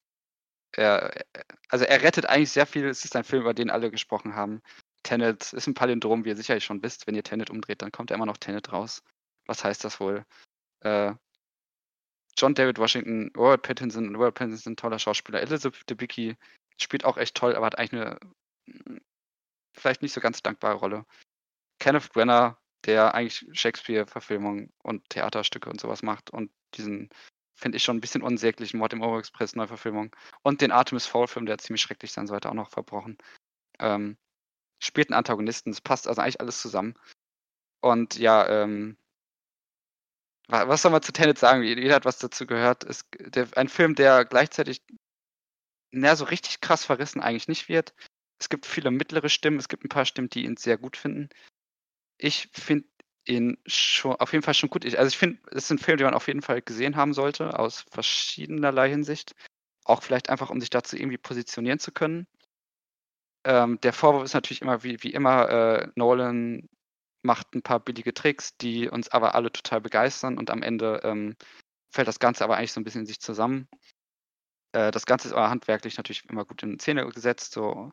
Er, also er rettet eigentlich sehr viel. Es ist ein Film, über den alle gesprochen haben. Tenet ist ein Palindrom, wie ihr sicherlich schon wisst. Wenn ihr Tenet umdreht, dann kommt er immer noch Tenet raus. Was heißt das wohl? Äh, John David Washington, Robert Pattinson, Robert Pattinson ist ein toller Schauspieler. Elizabeth Debicki spielt auch echt toll, aber hat eigentlich eine vielleicht nicht so ganz dankbare Rolle. Kenneth Brenner, der eigentlich Shakespeare-Verfilmungen und Theaterstücke und sowas macht und diesen, finde ich schon ein bisschen unsäglichen Mord im Express Neuverfilmung und den Artemis Fowl-Film, der ziemlich schrecklich sein sollte, auch noch verbrochen. Ähm, spielt einen Antagonisten, es passt also eigentlich alles zusammen. Und ja, ähm, was soll man zu Tenet sagen? Jeder hat was dazu gehört. Es, der, ein Film, der gleichzeitig na, so richtig krass verrissen eigentlich nicht wird, es gibt viele mittlere Stimmen, es gibt ein paar Stimmen, die ihn sehr gut finden. Ich finde ihn schon auf jeden Fall schon gut. Ich, also ich finde, es ist ein Film, den man auf jeden Fall gesehen haben sollte, aus verschiedenerlei Hinsicht. Auch vielleicht einfach, um sich dazu irgendwie positionieren zu können. Ähm, der Vorwurf ist natürlich immer, wie, wie immer, äh, Nolan macht ein paar billige Tricks, die uns aber alle total begeistern und am Ende ähm, fällt das Ganze aber eigentlich so ein bisschen in sich zusammen. Äh, das Ganze ist aber handwerklich natürlich immer gut in Szene gesetzt. So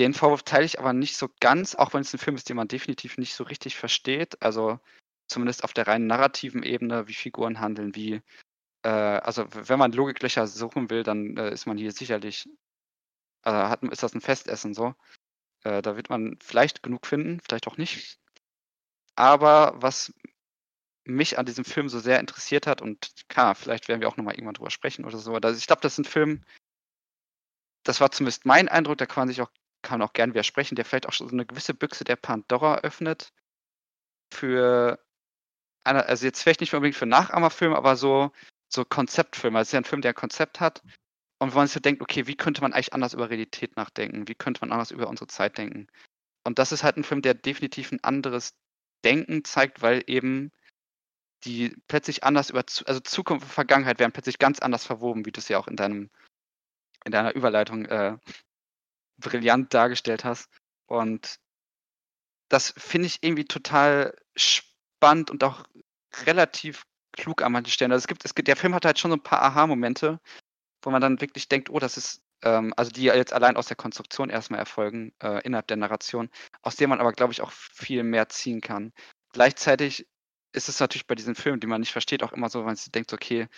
den Vorwurf teile ich aber nicht so ganz, auch wenn es ein Film ist, den man definitiv nicht so richtig versteht. Also zumindest auf der rein narrativen Ebene, wie Figuren handeln, wie, äh, also wenn man Logiklöcher suchen will, dann äh, ist man hier sicherlich, äh, hat, ist das ein Festessen so. Äh, da wird man vielleicht genug finden, vielleicht auch nicht. Aber was mich an diesem Film so sehr interessiert hat, und klar, vielleicht werden wir auch nochmal irgendwann drüber sprechen oder so, also ich glaube, das ist ein Film, das war zumindest mein Eindruck, da kann man sich auch kann auch gern widersprechen, der vielleicht auch so eine gewisse Büchse der Pandora öffnet für also jetzt vielleicht nicht unbedingt für Nachahmerfilme, aber so, so Konzeptfilme. Also es ist ja ein Film, der ein Konzept hat und wo man sich so denkt, okay, wie könnte man eigentlich anders über Realität nachdenken? Wie könnte man anders über unsere Zeit denken? Und das ist halt ein Film, der definitiv ein anderes Denken zeigt, weil eben die plötzlich anders über, also Zukunft und Vergangenheit werden plötzlich ganz anders verwoben, wie du es ja auch in deinem, in deiner Überleitung äh, brillant dargestellt hast. Und das finde ich irgendwie total spannend und auch relativ klug an manchen Stellen. Also es gibt, es gibt, der Film hat halt schon so ein paar Aha-Momente, wo man dann wirklich denkt, oh, das ist, ähm, also die jetzt allein aus der Konstruktion erstmal erfolgen, äh, innerhalb der Narration, aus dem man aber, glaube ich, auch viel mehr ziehen kann. Gleichzeitig ist es natürlich bei diesen Filmen, die man nicht versteht, auch immer so, wenn man sich denkt, okay,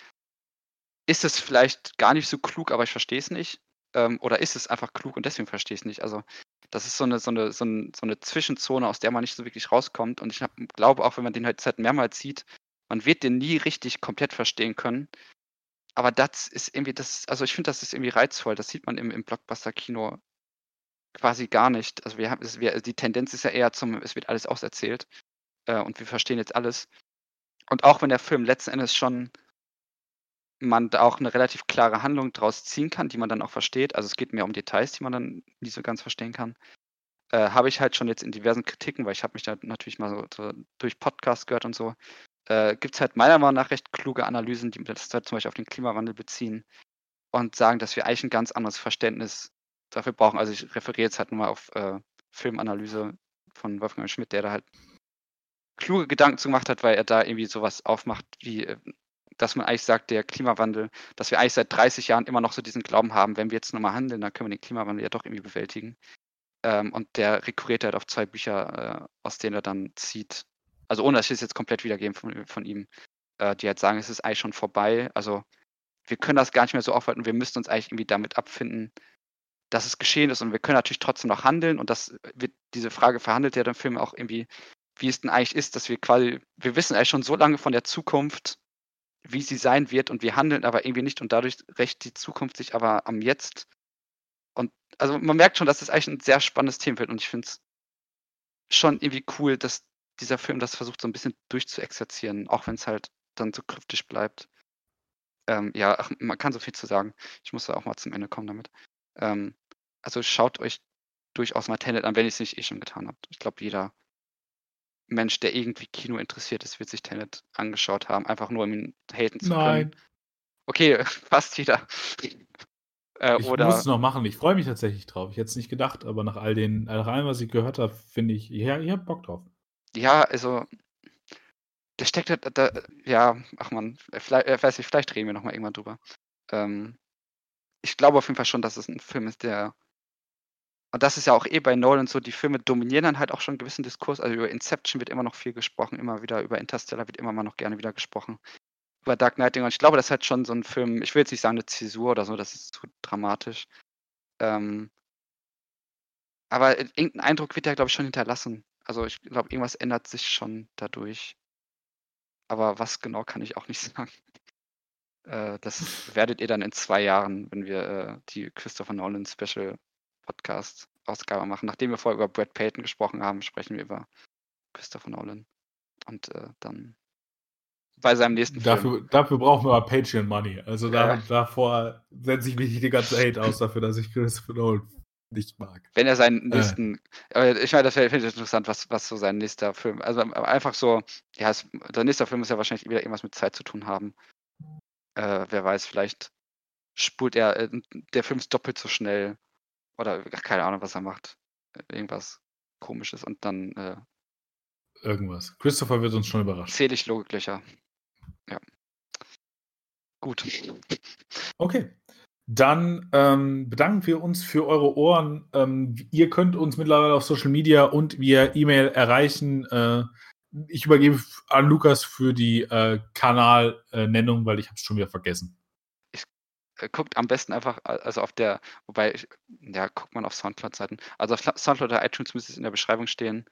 ist es vielleicht gar nicht so klug, aber ich verstehe es nicht. Ähm, oder ist es einfach klug und deswegen verstehe ich es nicht? Also, das ist so eine, so, eine, so, ein, so eine Zwischenzone, aus der man nicht so wirklich rauskommt. Und ich hab, glaube auch, wenn man den halt mehrmals sieht, man wird den nie richtig komplett verstehen können. Aber das ist irgendwie, das, also ich finde, das ist irgendwie reizvoll. Das sieht man im, im Blockbuster-Kino quasi gar nicht. Also wir haben, es, wir, die Tendenz ist ja eher zum, es wird alles auserzählt äh, und wir verstehen jetzt alles. Und auch wenn der Film letzten Endes schon man da auch eine relativ klare Handlung draus ziehen kann, die man dann auch versteht. Also es geht mehr um Details, die man dann nicht so ganz verstehen kann. Äh, habe ich halt schon jetzt in diversen Kritiken, weil ich habe mich da natürlich mal so, so durch Podcasts gehört und so, äh, gibt es halt meiner Meinung nach recht kluge Analysen, die das halt zum Beispiel auf den Klimawandel beziehen und sagen, dass wir eigentlich ein ganz anderes Verständnis dafür brauchen. Also ich referiere jetzt halt nur mal auf äh, Filmanalyse von Wolfgang Schmidt, der da halt kluge Gedanken zu gemacht hat, weil er da irgendwie sowas aufmacht, wie äh, dass man eigentlich sagt, der Klimawandel, dass wir eigentlich seit 30 Jahren immer noch so diesen Glauben haben, wenn wir jetzt nochmal handeln, dann können wir den Klimawandel ja doch irgendwie bewältigen. Ähm, und der rekurriert halt auf zwei Bücher, äh, aus denen er dann zieht. Also ohne dass ich es jetzt komplett wiedergeben von, von ihm, äh, die halt sagen, es ist eigentlich schon vorbei. Also wir können das gar nicht mehr so aufhalten. Wir müssen uns eigentlich irgendwie damit abfinden, dass es geschehen ist. Und wir können natürlich trotzdem noch handeln. Und das wird, diese Frage verhandelt ja der Film auch irgendwie, wie es denn eigentlich ist, dass wir quasi, wir wissen eigentlich schon so lange von der Zukunft, wie sie sein wird und wir handeln aber irgendwie nicht und dadurch rächt die Zukunft sich aber am Jetzt. Und also man merkt schon, dass das eigentlich ein sehr spannendes Themenfeld und ich finde es schon irgendwie cool, dass dieser Film das versucht so ein bisschen durchzuexerzieren, auch wenn es halt dann so kryptisch bleibt. Ähm, ja, ach, man kann so viel zu sagen. Ich muss da auch mal zum Ende kommen damit. Ähm, also schaut euch durchaus mal Tenet an, wenn ihr es nicht eh schon getan habt. Ich glaube, jeder Mensch, der irgendwie Kino interessiert ist, wird sich Tenet angeschaut haben, einfach nur um ihn haten zu Nein. können. Okay, fast jeder. Äh, ich oder, muss es noch machen. Ich freue mich tatsächlich drauf. Ich hätte es nicht gedacht, aber nach all den, nach allem, was ich gehört habe, finde ich, ja, ich habe Bock drauf. Ja, also der steckt da, da ja, ach man, vielleicht, äh, weiß ich, vielleicht reden wir noch mal irgendwann drüber. Ähm, ich glaube auf jeden Fall schon, dass es ein Film ist, der und das ist ja auch eh bei Nolan so, die Filme dominieren dann halt auch schon einen gewissen Diskurs. Also über Inception wird immer noch viel gesprochen, immer wieder über Interstellar wird immer mal noch gerne wieder gesprochen. Über Dark Knight und ich glaube, das ist halt schon so ein Film, ich will jetzt nicht sagen eine Zäsur oder so, das ist zu dramatisch. Ähm, aber irgendein Eindruck wird ja, glaube ich, schon hinterlassen. Also ich glaube, irgendwas ändert sich schon dadurch. Aber was genau kann ich auch nicht sagen. Äh, das werdet ihr dann in zwei Jahren, wenn wir äh, die Christopher Nolan Special Podcast-Ausgabe machen. Nachdem wir vorher über Brad Payton gesprochen haben, sprechen wir über Christopher Nolan. Und äh, dann bei seinem nächsten dafür, Film. Dafür brauchen wir Patreon Money. Also da, ja. davor setze ich mich die ganze Hate aus dafür, dass ich Christopher Nolan nicht mag. Wenn er seinen äh. nächsten, äh. ich meine, das finde ich interessant, was, was so sein nächster Film, also einfach so, ja, es, der nächste Film muss ja wahrscheinlich wieder irgendwas mit Zeit zu tun haben. Äh, wer weiß, vielleicht spult er, äh, der Film ist doppelt so schnell oder keine Ahnung, was er macht. Irgendwas komisches und dann. Äh, Irgendwas. Christopher wird uns schon überraschen. Zähle ich Logiklöcher. Ja. Gut. Okay. Dann ähm, bedanken wir uns für eure Ohren. Ähm, ihr könnt uns mittlerweile auf Social Media und via E-Mail erreichen. Äh, ich übergebe an Lukas für die äh, Kanalnennung, weil ich habe es schon wieder vergessen. Äh, guckt am besten einfach, also auf der, wobei, ja, guckt man auf Soundcloud-Seiten. Also auf Soundcloud oder iTunes müsste es in der Beschreibung stehen.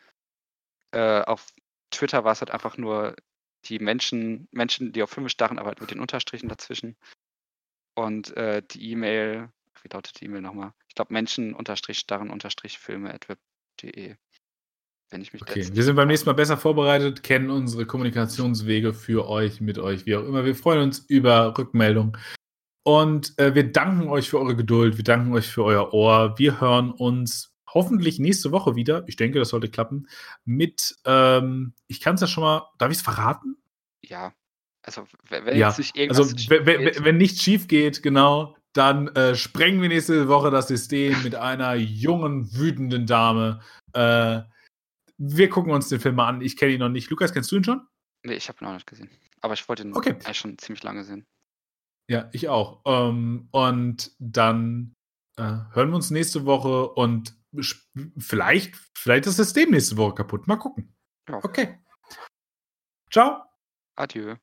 Äh, auf Twitter war es halt einfach nur die Menschen, Menschen, die auf Filme starren, aber halt mit den Unterstrichen dazwischen. Und äh, die E-Mail, wie lautet die E-Mail nochmal? Ich glaube Menschen-starren-filme.web.de. Wenn ich mich okay, wir sind beim nächsten Mal besser vorbereitet, kennen unsere Kommunikationswege für euch, mit euch, wie auch immer. Wir freuen uns über Rückmeldungen. Und äh, wir danken euch für eure Geduld, wir danken euch für euer Ohr. Wir hören uns hoffentlich nächste Woche wieder. Ich denke, das sollte klappen. Mit, ähm, ich kann es ja schon mal, darf ich es verraten? Ja. Also, wenn ja. nicht irgendwas also, wenn, wenn nichts schief geht, genau, dann äh, sprengen wir nächste Woche das System mit einer jungen, wütenden Dame. Äh, wir gucken uns den Film mal an. Ich kenne ihn noch nicht. Lukas, kennst du ihn schon? Nee, ich habe ihn auch nicht gesehen. Aber ich wollte ihn okay. eigentlich schon ziemlich lange sehen. Ja, ich auch. Ähm, und dann äh, hören wir uns nächste Woche und vielleicht, vielleicht ist das System nächste Woche kaputt. Mal gucken. Okay. Ciao. Adieu.